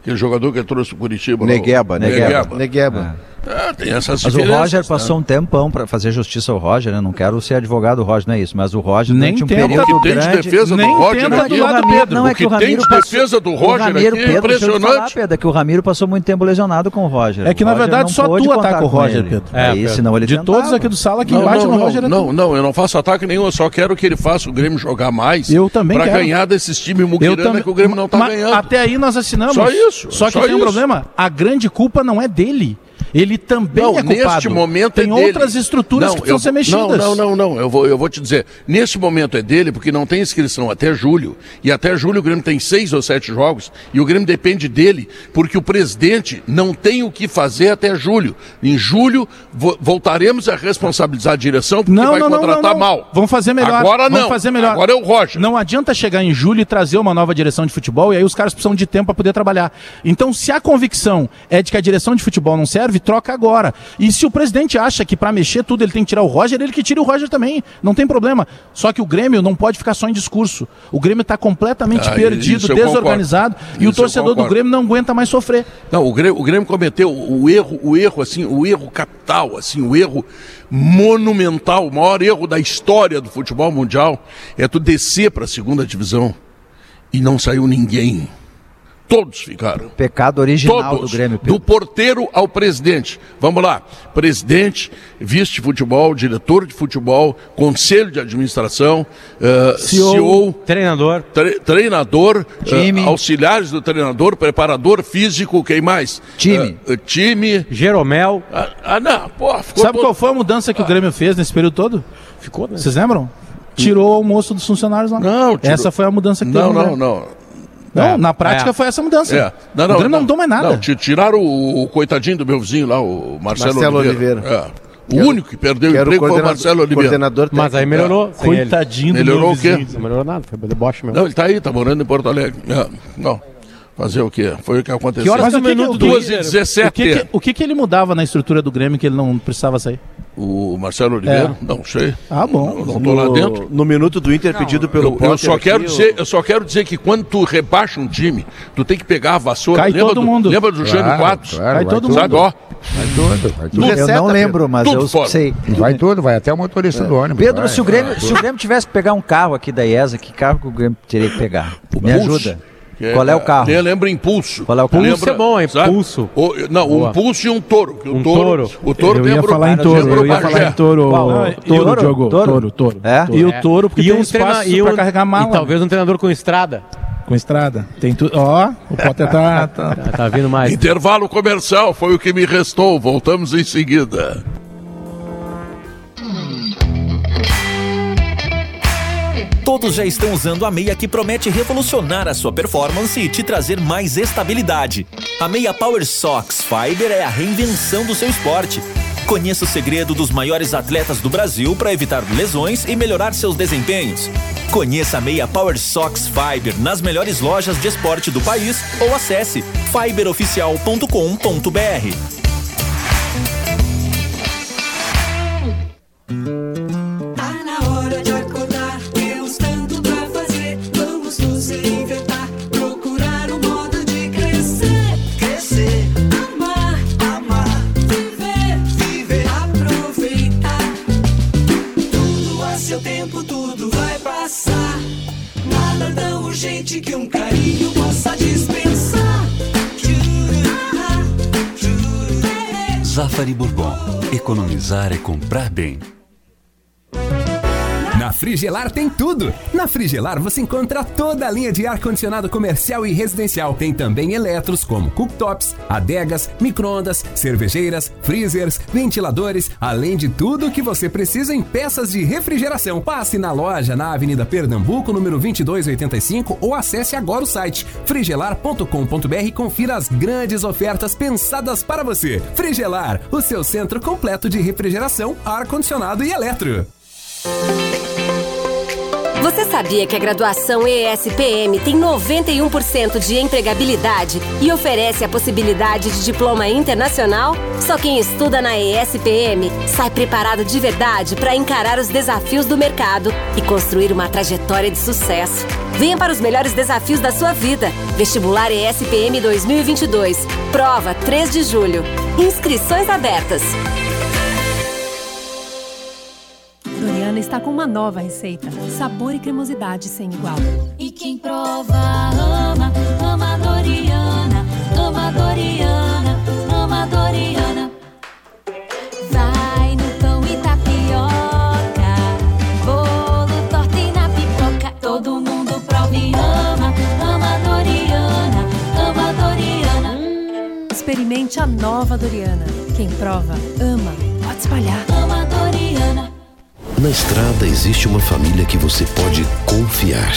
Aquele jogador que ele trouxe pro Curitiba. lá, o- Negueba, né? Negueba. Negueba. É, tem essas Mas o Roger né? passou um tempão para fazer justiça ao Roger, né? Não quero ser advogado do Roger, não é isso. Mas o Roger Nem durante um período O que tem de grande... defesa do Nem Roger tenta aqui, do lado do Ramiro- Pedro. Não, é o que o que tem Ramiro de passou- defesa do o Roger Ramiro, aqui é Pedro, impressionante. falar, Pedro, é que o Ramiro passou muito tempo lesionado com o Roger. É que, na Roger verdade, só tu ataca o Roger. Pedro. É, É, senão ele De tentava. todos aqui do sala, quem Não, bate não, no Roger é não, não, eu não faço ataque nenhum, eu só quero que ele faça o Grêmio jogar mais Eu também pra ganhar desses times Eu muquirana também- que o Grêmio não tá ganhando. Até aí nós assinamos. Só isso, Só que tem um problema. A grande culpa não é dele. Ele também Não, é culpado. neste momento tem é dele. outras estruturas Não, que precisam eu- ser mexidas. Não, não, não, não. Eu vou, eu vou te dizer. Nesse momento é dele, porque não tem inscrição até julho. E até julho o Grêmio tem seis ou sete jogos. E o Grêmio depende dele, porque o presidente não tem o que fazer até julho. Em julho, vo- voltaremos a responsabilizar a direção, porque Não, vai não, contratar não, não. mal. Vamos fazer melhor. Agora não. Vamos fazer melhor. Agora é o Roger. Não adianta chegar em julho e trazer uma nova direção de futebol e aí os caras precisam de tempo para poder trabalhar. Então, se a convicção é de que a direção de futebol não serve, troca agora. E se o presidente acha que para mexer tudo ele tem que tirar o Roger, ele que tire o Roger também. Não tem problema. Só que o Grêmio não pode ficar só em discurso. O Grêmio está completamente Ah, perdido, desorganizado e o torcedor do. Grêmio não aguenta mais sofrer. Não, o Grêmio, o Grêmio cometeu o erro, o erro assim, o erro capital, assim, o erro monumental, o maior erro da história do futebol mundial é tu descer para a segunda divisão e não saiu ninguém. Todos ficaram. Pecado original Todos, do Grêmio, Pedro. do porteiro ao presidente. Vamos lá. Presidente, vice de futebol, diretor de futebol, conselho de administração, eh, CEO, CEO, treinador, tre- treinador, Time. eh, auxiliares do treinador, preparador físico, quem mais? Time. Eh, eh, time. Jeromel. Ah, ah, não, pô, ficou Sabe todo- qual foi a mudança que o Grêmio fez nesse período todo? Ficou, né? Vocês lembram? Tirou o almoço dos funcionários lá. Não, tirou- Essa foi a mudança que teve Não, no não, Grêmio. Não. Não, na prática foi essa mudança. É. Não, o não, Grêmio não, mudou mais nada. Não, ti- tiraram o, o coitadinho do meu vizinho lá, o Marcelo, Marcelo Oliveira. Oliveira. É. O único que perdeu o o emprego foi o coordenador- Marcelo Oliveira. Mas aí melhorou. É. Coitadinho do Melhorou meu o quê? vizinho. Não melhorou nada, foi deboche mesmo. Não, ele tá aí, tá morando em Porto Alegre. É. Não. Fazer o quê? Foi o que aconteceu. Que horas Mas o o minuto que, duas e o, 17. que, que, o que que ele mudava na estrutura do Grêmio que ele não precisava sair? O Marcelo Oliveira? É. Não sei. Ah, bom. Não, não tô lá dentro. No minuto do Inter pedido pelo Eu, eu só quero dizer, eu só quero dizer que quando tu rebaixa um time, tu tem que pegar a vassoura. Cai lembra todo do, mundo. Lembra do Jânio Claro, Quadros? claro, Vai vai todo tudo. Sabe, ó. Vai tudo, vai tudo. Eu não lembro, mas Tudo eu fora. sei. Vai tudo, vai até o motorista do ônibus. Pedro, vai, se o, Grêmio, se o Grêmio tivesse que pegar um carro aqui da IESA, que carro que o Grêmio teria que pegar? Me Pulse, ajuda. Que Qual é o carro? Nem lembra impulso. Qual é o carro? Pulso é bom, é impulso. O, não, Boa. um pulso e um touro. o Um touro, touro. O touro eu tem ia falar em touro, eu ia falar em touro, touro, Touro? Diogo, Touro? touro. É? E o touro, porque E tem um espaço treina- e pra carregar mala. E talvez um treinador com estrada. Com estrada. Tem tudo. Ó, o Potter tá... tá... Tá, tá vindo mais. Intervalo comercial foi o que me restou. Voltamos em seguida. Todos já estão usando a meia que promete revolucionar a sua performance e te trazer mais estabilidade. A meia Power Sox Fiber é a reinvenção do seu esporte. Conheça o segredo dos maiores atletas do Brasil para evitar lesões e melhorar seus desempenhos. Conheça a meia Power Sox Fiber nas melhores lojas de esporte do país ou acesse fiberoficial.com.br. Economizar é comprar bem. Frigelar tem tudo. Na Frigelar você encontra toda a linha de ar-condicionado comercial e residencial. Tem também eletros como cooktops, adegas, micro-ondas, cervejeiras, freezers, ventiladores, além de tudo que você precisa em peças de refrigeração. Passe na loja na Avenida Pernambuco, número 2285 ou acesse agora o site frigelar.com.br e confira as grandes ofertas pensadas para você. Frigelar, o seu centro completo de refrigeração, ar-condicionado e eletro. Você sabia que a graduação ESPM tem 91% de empregabilidade e oferece a possibilidade de diploma internacional? Só quem estuda na ESPM sai preparado de verdade para encarar os desafios do mercado e construir uma trajetória de sucesso. Venha para os melhores desafios da sua vida. Vestibular ESPM 2022. Prova 3 de julho. Inscrições abertas. Está com uma nova receita. Sabor e cremosidade sem igual. E quem prova ama, ama Doriana, ama Doriana, ama Doriana. Vai no pão e tapioca, bolo, torta e na pipoca. Todo mundo prova e ama, ama Doriana, ama Doriana. Experimente a nova Doriana. Quem prova, ama. Pode espalhar. Ama Doriana. Na estrada existe uma família que você pode confiar.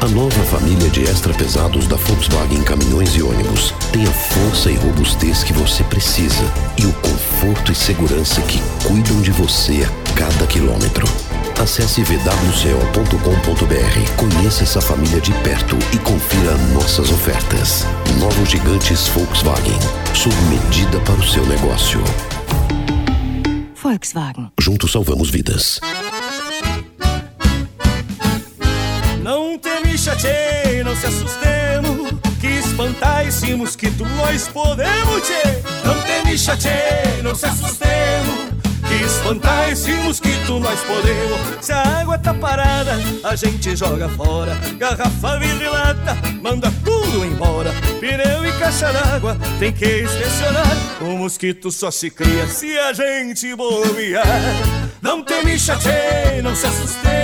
A nova família de extra pesados da Volkswagen Caminhões e Ônibus tem a força e robustez que você precisa e o conforto e segurança que cuidam de você a cada quilômetro. Acesse vwco.com.br, conheça essa família de perto e confira nossas ofertas. Novos gigantes Volkswagen, sob medida para o seu negócio. Volkswagen. Juntos salvamos vidas. Me chateie, não se assustemos Que espantar esse mosquito nós podemos, tchê. Não te me chateie, não se assustemos Que espantar esse mosquito nós podemos. Se a água tá parada, a gente joga fora. Garrafa, vidro e lata, manda tudo embora. Pneu e caixa d'água, tem que inspecionar. O mosquito só se cria se a gente bobear. Não te me chateie, não se assustemos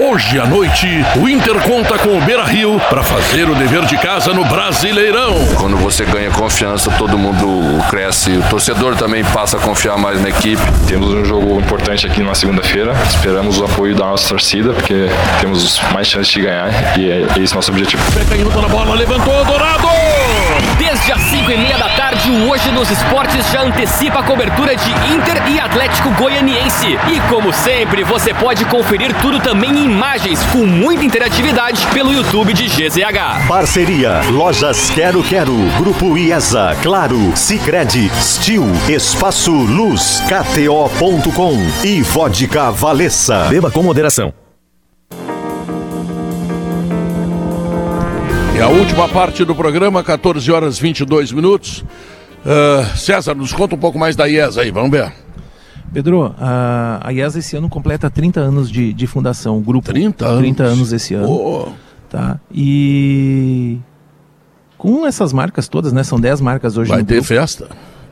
Hoje à noite, o Inter conta com o Beira Rio para fazer o dever de casa no Brasileirão. Quando você ganha confiança, todo mundo cresce. O torcedor também passa a confiar mais na equipe. Temos um jogo importante aqui na segunda-feira. Esperamos o apoio da nossa torcida, porque temos mais chances de ganhar e é esse nosso objetivo. Canhoto na bola, levantou, Dourado! Desde as 5 e meia da tarde, o Hoje nos Esportes já antecipa a cobertura de Inter e Atlético Goianiense. E como sempre, você pode conferir tudo também em imagens com muita interatividade pelo YouTube de GZH. Parceria Lojas Quero Quero, Grupo IESA, Claro, Sicredi, Stil, Espaço Luz, KTO.com e Vodka Valessa. Beba com moderação. A última parte do programa, 14 horas 22 minutos. Ah, César, nos conta um pouco mais da IES aí, vamos ver. Pedro, a, a IESA esse ano completa 30 anos de, de fundação, o grupo. 30 anos? 30 anos esse ano. Pô. Tá? E com essas marcas todas, né? São 10 marcas hoje Vai ter grupo. festa.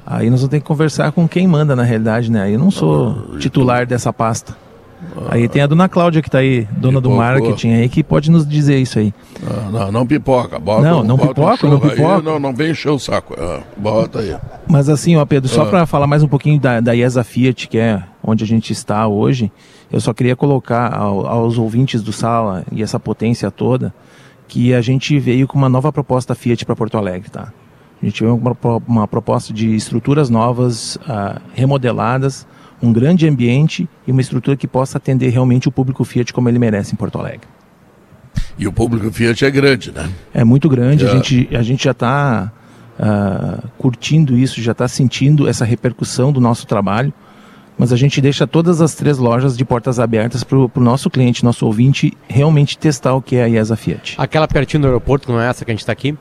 Aí nós vamos ter que conversar com quem manda na realidade, né? Eu não sou titular dessa pasta. Aí tem a dona Cláudia que está aí, dona do Pipocou. marketing aí, que pode nos dizer isso aí. Não, não, não pipoca. Bota, Não, não bota um pipoca, não churro aí, pipoca. não, não vem encher o saco. Ah, bota aí. Mas assim, ó, Pedro, só Ah. para falar mais um pouquinho da, da IESA Fiat, que é onde a gente está hoje, eu só queria colocar ao- aos ouvintes do Sala e essa potência toda, que a gente veio com uma nova proposta Fiat para Porto Alegre, tá? A gente veio com uma, uma proposta de estruturas novas, ah, remodeladas, um grande ambiente e uma estrutura que possa atender realmente o público Fiat como ele merece em Porto Alegre. E o público Fiat é grande, né? É muito grande, É. a, gente, a gente já está curtindo isso, já está sentindo essa repercussão do nosso trabalho, mas a gente deixa todas as três lojas de portas abertas para o nosso cliente, nosso ouvinte, realmente testar o que é a IESA Fiat. Aquela pertinho do aeroporto, que não é essa que a gente está aqui,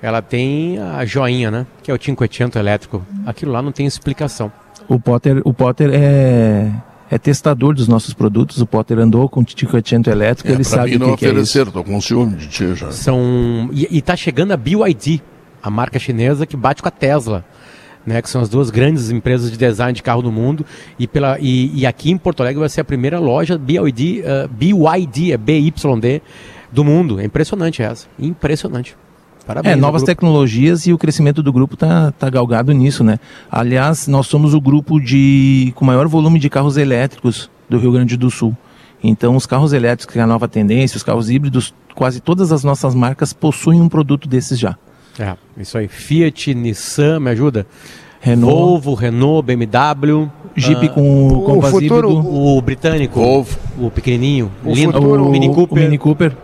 ela tem a joinha, né? Que é o 500 elétrico. Aquilo lá não tem explicação. O Potter, o Potter é, é testador dos nossos produtos, o Potter andou com o 500 elétrico, É, ele sabe mim o não que, que é isso. ofereceram, tô com ciúme de ti já. São e, e tá chegando a BYD, a marca chinesa que bate com a Tesla, né? Que são as duas grandes empresas de design de carro do mundo. E pela e, e aqui em Porto Alegre vai ser a primeira loja BYD, eh, BYD é BYD do mundo. É impressionante essa, impressionante. Parabéns. É, novas tecnologias e o crescimento do grupo tá, tá galgado nisso, né? Aliás, nós somos o grupo de com maior volume de carros elétricos do Rio Grande do Sul. Então, os carros elétricos, que é a nova tendência, os carros híbridos, quase todas as nossas marcas possuem um produto desses já. É, isso aí. Fiat, Nissan, me ajuda? Renault. Volvo, Renault, BMW. Jeep ah, com o Compass futuro, híbrido. o britânico, Volvo. o pequenininho, O lindo, futuro- o Mini o- o Cooper. Mini Cooper.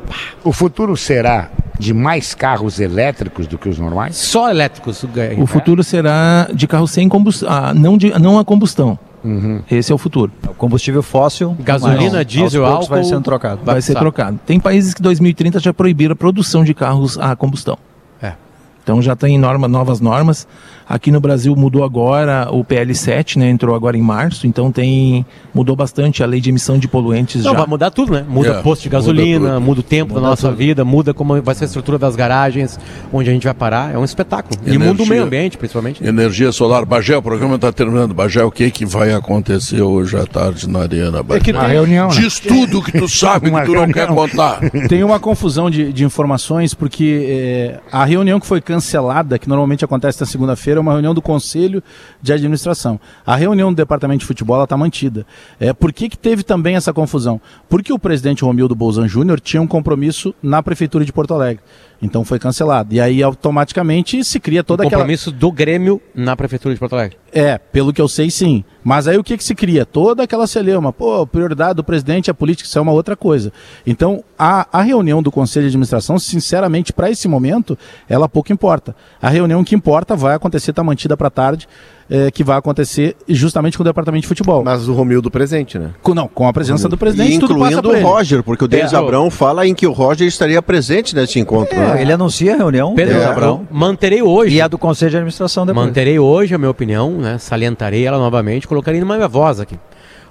O futuro será de mais carros elétricos do que os normais? Só elétricos. O futuro será de carro sem combustão, ah, não, de, não a combustão. Uhum. Esse é o futuro. O combustível fóssil, Gasolina, mas diesel, poucos vai álcool, sendo trocado. Vai ser trocado. Tem países que 2030 já proibiram a produção de carros a combustão. É. Então já tem norma, novas normas. Aqui no Brasil mudou agora o PL7, né? Entrou agora em março, então tem mudou bastante a lei de emissão de poluentes Não, já. vai mudar tudo, né? Muda É, posto de muda gasolina, tudo. muda, o tempo Muda da nossa tudo. vida, muda como vai ser a estrutura das garagens, onde a gente vai parar. É um espetáculo. E muda o meio ambiente, principalmente. né? Energia solar. Bagé, o programa está terminando. Bagé, o que, que vai acontecer hoje à tarde na Arena? Bagé? que tem- Uma reunião, né? Diz tudo que tu sabe que tu não quer contar. Tem uma confusão de, de informações, porque eh, a reunião que foi cancelada, que normalmente acontece na segunda-feira, é uma reunião do Conselho de Administração. A reunião do Departamento de Futebol está mantida. É, por que, que teve também essa confusão? Porque o presidente Romildo Bolzan Júnior tinha um compromisso na Prefeitura de Porto Alegre. Então foi cancelado. E aí automaticamente se cria toda o aquela. compromisso do Grêmio na Prefeitura de Porto Alegre. É, pelo que eu sei, sim. Mas aí o que, que se cria? Toda aquela celeuma. Pô, prioridade do presidente a política, isso é uma outra coisa. Então, a, a reunião do Conselho de Administração, sinceramente, para esse momento, ela pouco importa. A reunião que importa vai acontecer, está mantida para tarde. Eh, que vai acontecer justamente com o departamento de futebol. Mas o Romildo presente, né? Com, não, com a presença do presidente, E tudo passa por o ele. Roger, porque o Denis É, Abrão fala em que o Roger estaria presente nesse encontro. É, né? ele anuncia a reunião. Pedro, Abrão. manterei hoje. E a do Conselho de Administração depois. Manterei hoje a minha opinião, né? Salientarei ela novamente, colocarei numa minha voz aqui.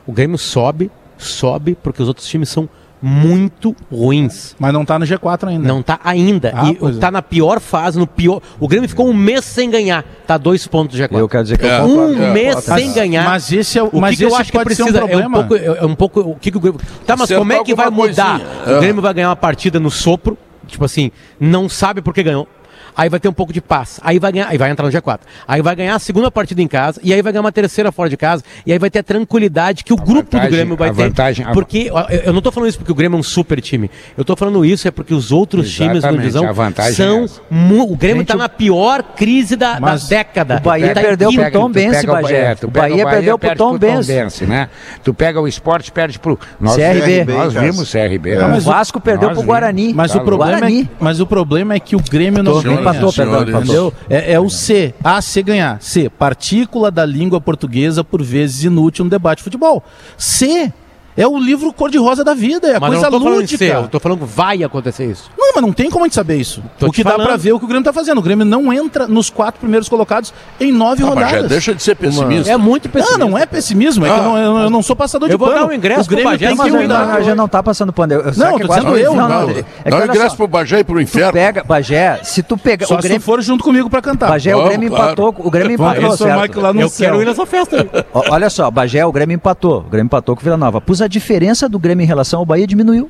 O Grêmio sobe, sobe, porque os outros times são muito ruins. Mas não tá no G4 ainda. Não tá ainda. Ah, e é. tá na pior fase, no pior. O Grêmio ficou um mês sem ganhar. Tá dois pontos do G4. Eu quero dizer que eu um. É, mês sem ganhar. mas esse é o- o mas que, que eu acho que ser um precisa é um pouco, é é um pouco o que, que o Grêmio. Tá, mas Acertar como é que vai mudar? coisinha. O É. Grêmio vai ganhar uma partida no sopro, tipo assim, não sabe por que ganhou. Aí vai ter um pouco de paz. Aí vai ganhar, aí vai entrar no G4. Aí vai ganhar a segunda partida em casa e aí vai ganhar uma terceira fora de casa e aí vai ter a tranquilidade que o grupo vantagem- do Grêmio vai a ter. vantagem- a- Porque eu eu não tô falando isso porque o Grêmio é um super time. Eu tô falando isso é porque os outros times da divisão a é são mu- o Grêmio Gente, tá o- na pior crise da, da década. o Bahia Tá perdeu pro Tom Bense, Bagé. é, O Bahia perdeu pro Tom Bense. Né? Tu pega o esporte, perde pro. Nós, CRB. Nós vimos CRB. É. né? O Vasco perdeu pro. Guarani. Mas, Tá o problema é, que- mas o problema é que o Grêmio não ganha. Empatou, perdão. Entendeu? É, é o C. A, C ganhar. C. Partícula da língua portuguesa, por vezes inútil no debate de futebol. C. É o livro cor-de-rosa da vida, é a Mas eu coisa não tô falando em lúdica. ser, eu tô falando que vai acontecer isso. Não, mas não tem como a gente saber isso. Tô o que dá pra ver é o que o Grêmio tá fazendo. O Grêmio não entra nos quatro primeiros colocados em nove Ah, mas já rodadas. deixa de ser pessimista. É muito pessimista. Não, não é pessimismo, é que Ah. eu não, eu, eu não sou passador Eu de vou pano. dar um ingresso o Grêmio pro Bagé, tem Mas que mudar. gente não tá passando pano. Eu, sabe Não, que tô dizendo eu, Não, não. não, é que Dá um ingresso só, pro Bagé e pro inferno. pega, Bagé, se tu pegar Só o Grêmio, se for junto comigo pra cantar. Bagé, o Grêmio claro. empatou, o Grêmio empatou, certo? Eu quero ir nessa festa Olha só, Bagé, o Grêmio empatou. O Grêmio empatou com o Vila Nova. Pus a diferença do Grêmio em relação ao Bahia diminuiu.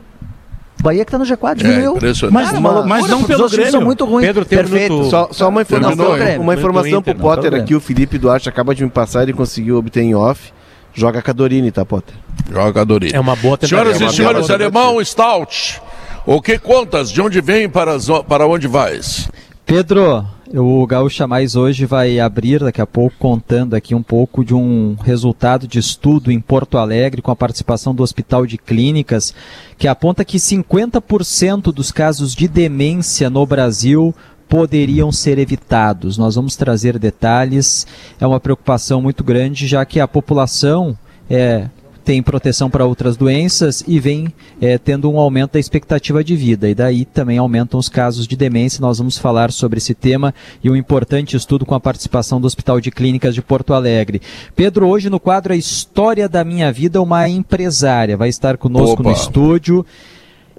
O Bahia que tá no G4 diminuiu. É, impressionante. Mas, mas, uma não pelo Grêmio. são muito ruins. Pedro, tem Perfeito. Só, só uma informação, Terminou, uma informação pro Inter, Potter aqui, o Felipe Duarte acaba de me passar, ele conseguiu obter em off. Joga com a Dorine, tá, Potter? Jogador. É uma boa tentativa. Senhoras É e senhores, bela alemão Stout. O que contas? De onde vem para, para onde vais? Pedro, o Gaúcha Mais hoje vai abrir daqui a pouco contando aqui um pouco de um resultado de estudo em Porto Alegre com a participação do Hospital de Clínicas, que aponta que 50% dos casos de demência no Brasil poderiam ser evitados. Nós vamos trazer detalhes. É uma preocupação muito grande, já que a população é, tem proteção para outras doenças e vem é, tendo um aumento da expectativa de vida. E daí também aumentam os casos de demência. Nós vamos falar sobre esse tema e um importante estudo com a participação do Hospital de Clínicas de Porto Alegre. Pedro, hoje no quadro A História da Minha Vida, uma empresária vai estar conosco no Opa. estúdio.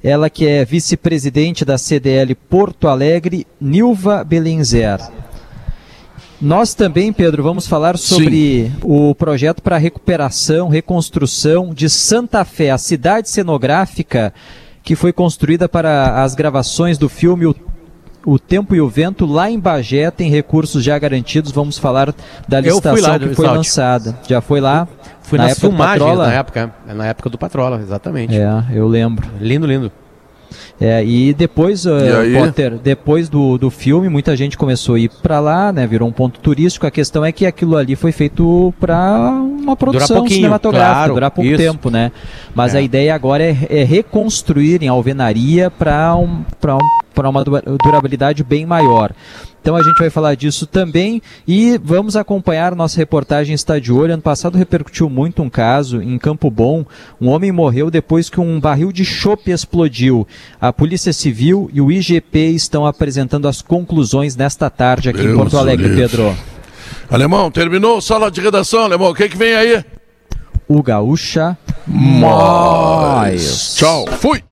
Ela que é vice-presidente da CDL Porto Alegre, Nilva Belenzer. Nós também, Pedro, vamos falar sobre o projeto para recuperação, reconstrução de Santa Fé, a cidade cenográfica que foi construída para as gravações do filme O, o Tempo e o Vento, lá em Bagé, tem recursos já garantidos. Vamos falar da licitação lá, que foi lançada. Já foi lá? Fui na nas época do Patrola? na época. é, Na época do Patrola, exatamente. É, eu lembro. Lindo, lindo. É, e depois, uh, E? Potter, depois do, do filme, muita gente começou a ir para lá, né? Virou um ponto turístico. A questão é que aquilo ali foi feito para uma produção cinematográfica, claro, durar pouco isso. tempo, né? Mas É. a ideia agora é, é reconstruir em alvenaria para um, pra um, pra uma dura- durabilidade bem maior. Então a gente vai falar disso também e vamos acompanhar nossa reportagem está de olho. Ano passado repercutiu muito um caso em Campo Bom. Um homem morreu depois que um barril de chope explodiu. A Polícia Civil e o IGP estão apresentando as conclusões nesta tarde aqui em Deus Porto Alegre, livre. Pedro. Alemão, terminou sala de redação, Alemão. O que, que vem aí? O Gaúcha Mais. Tchau. Fui.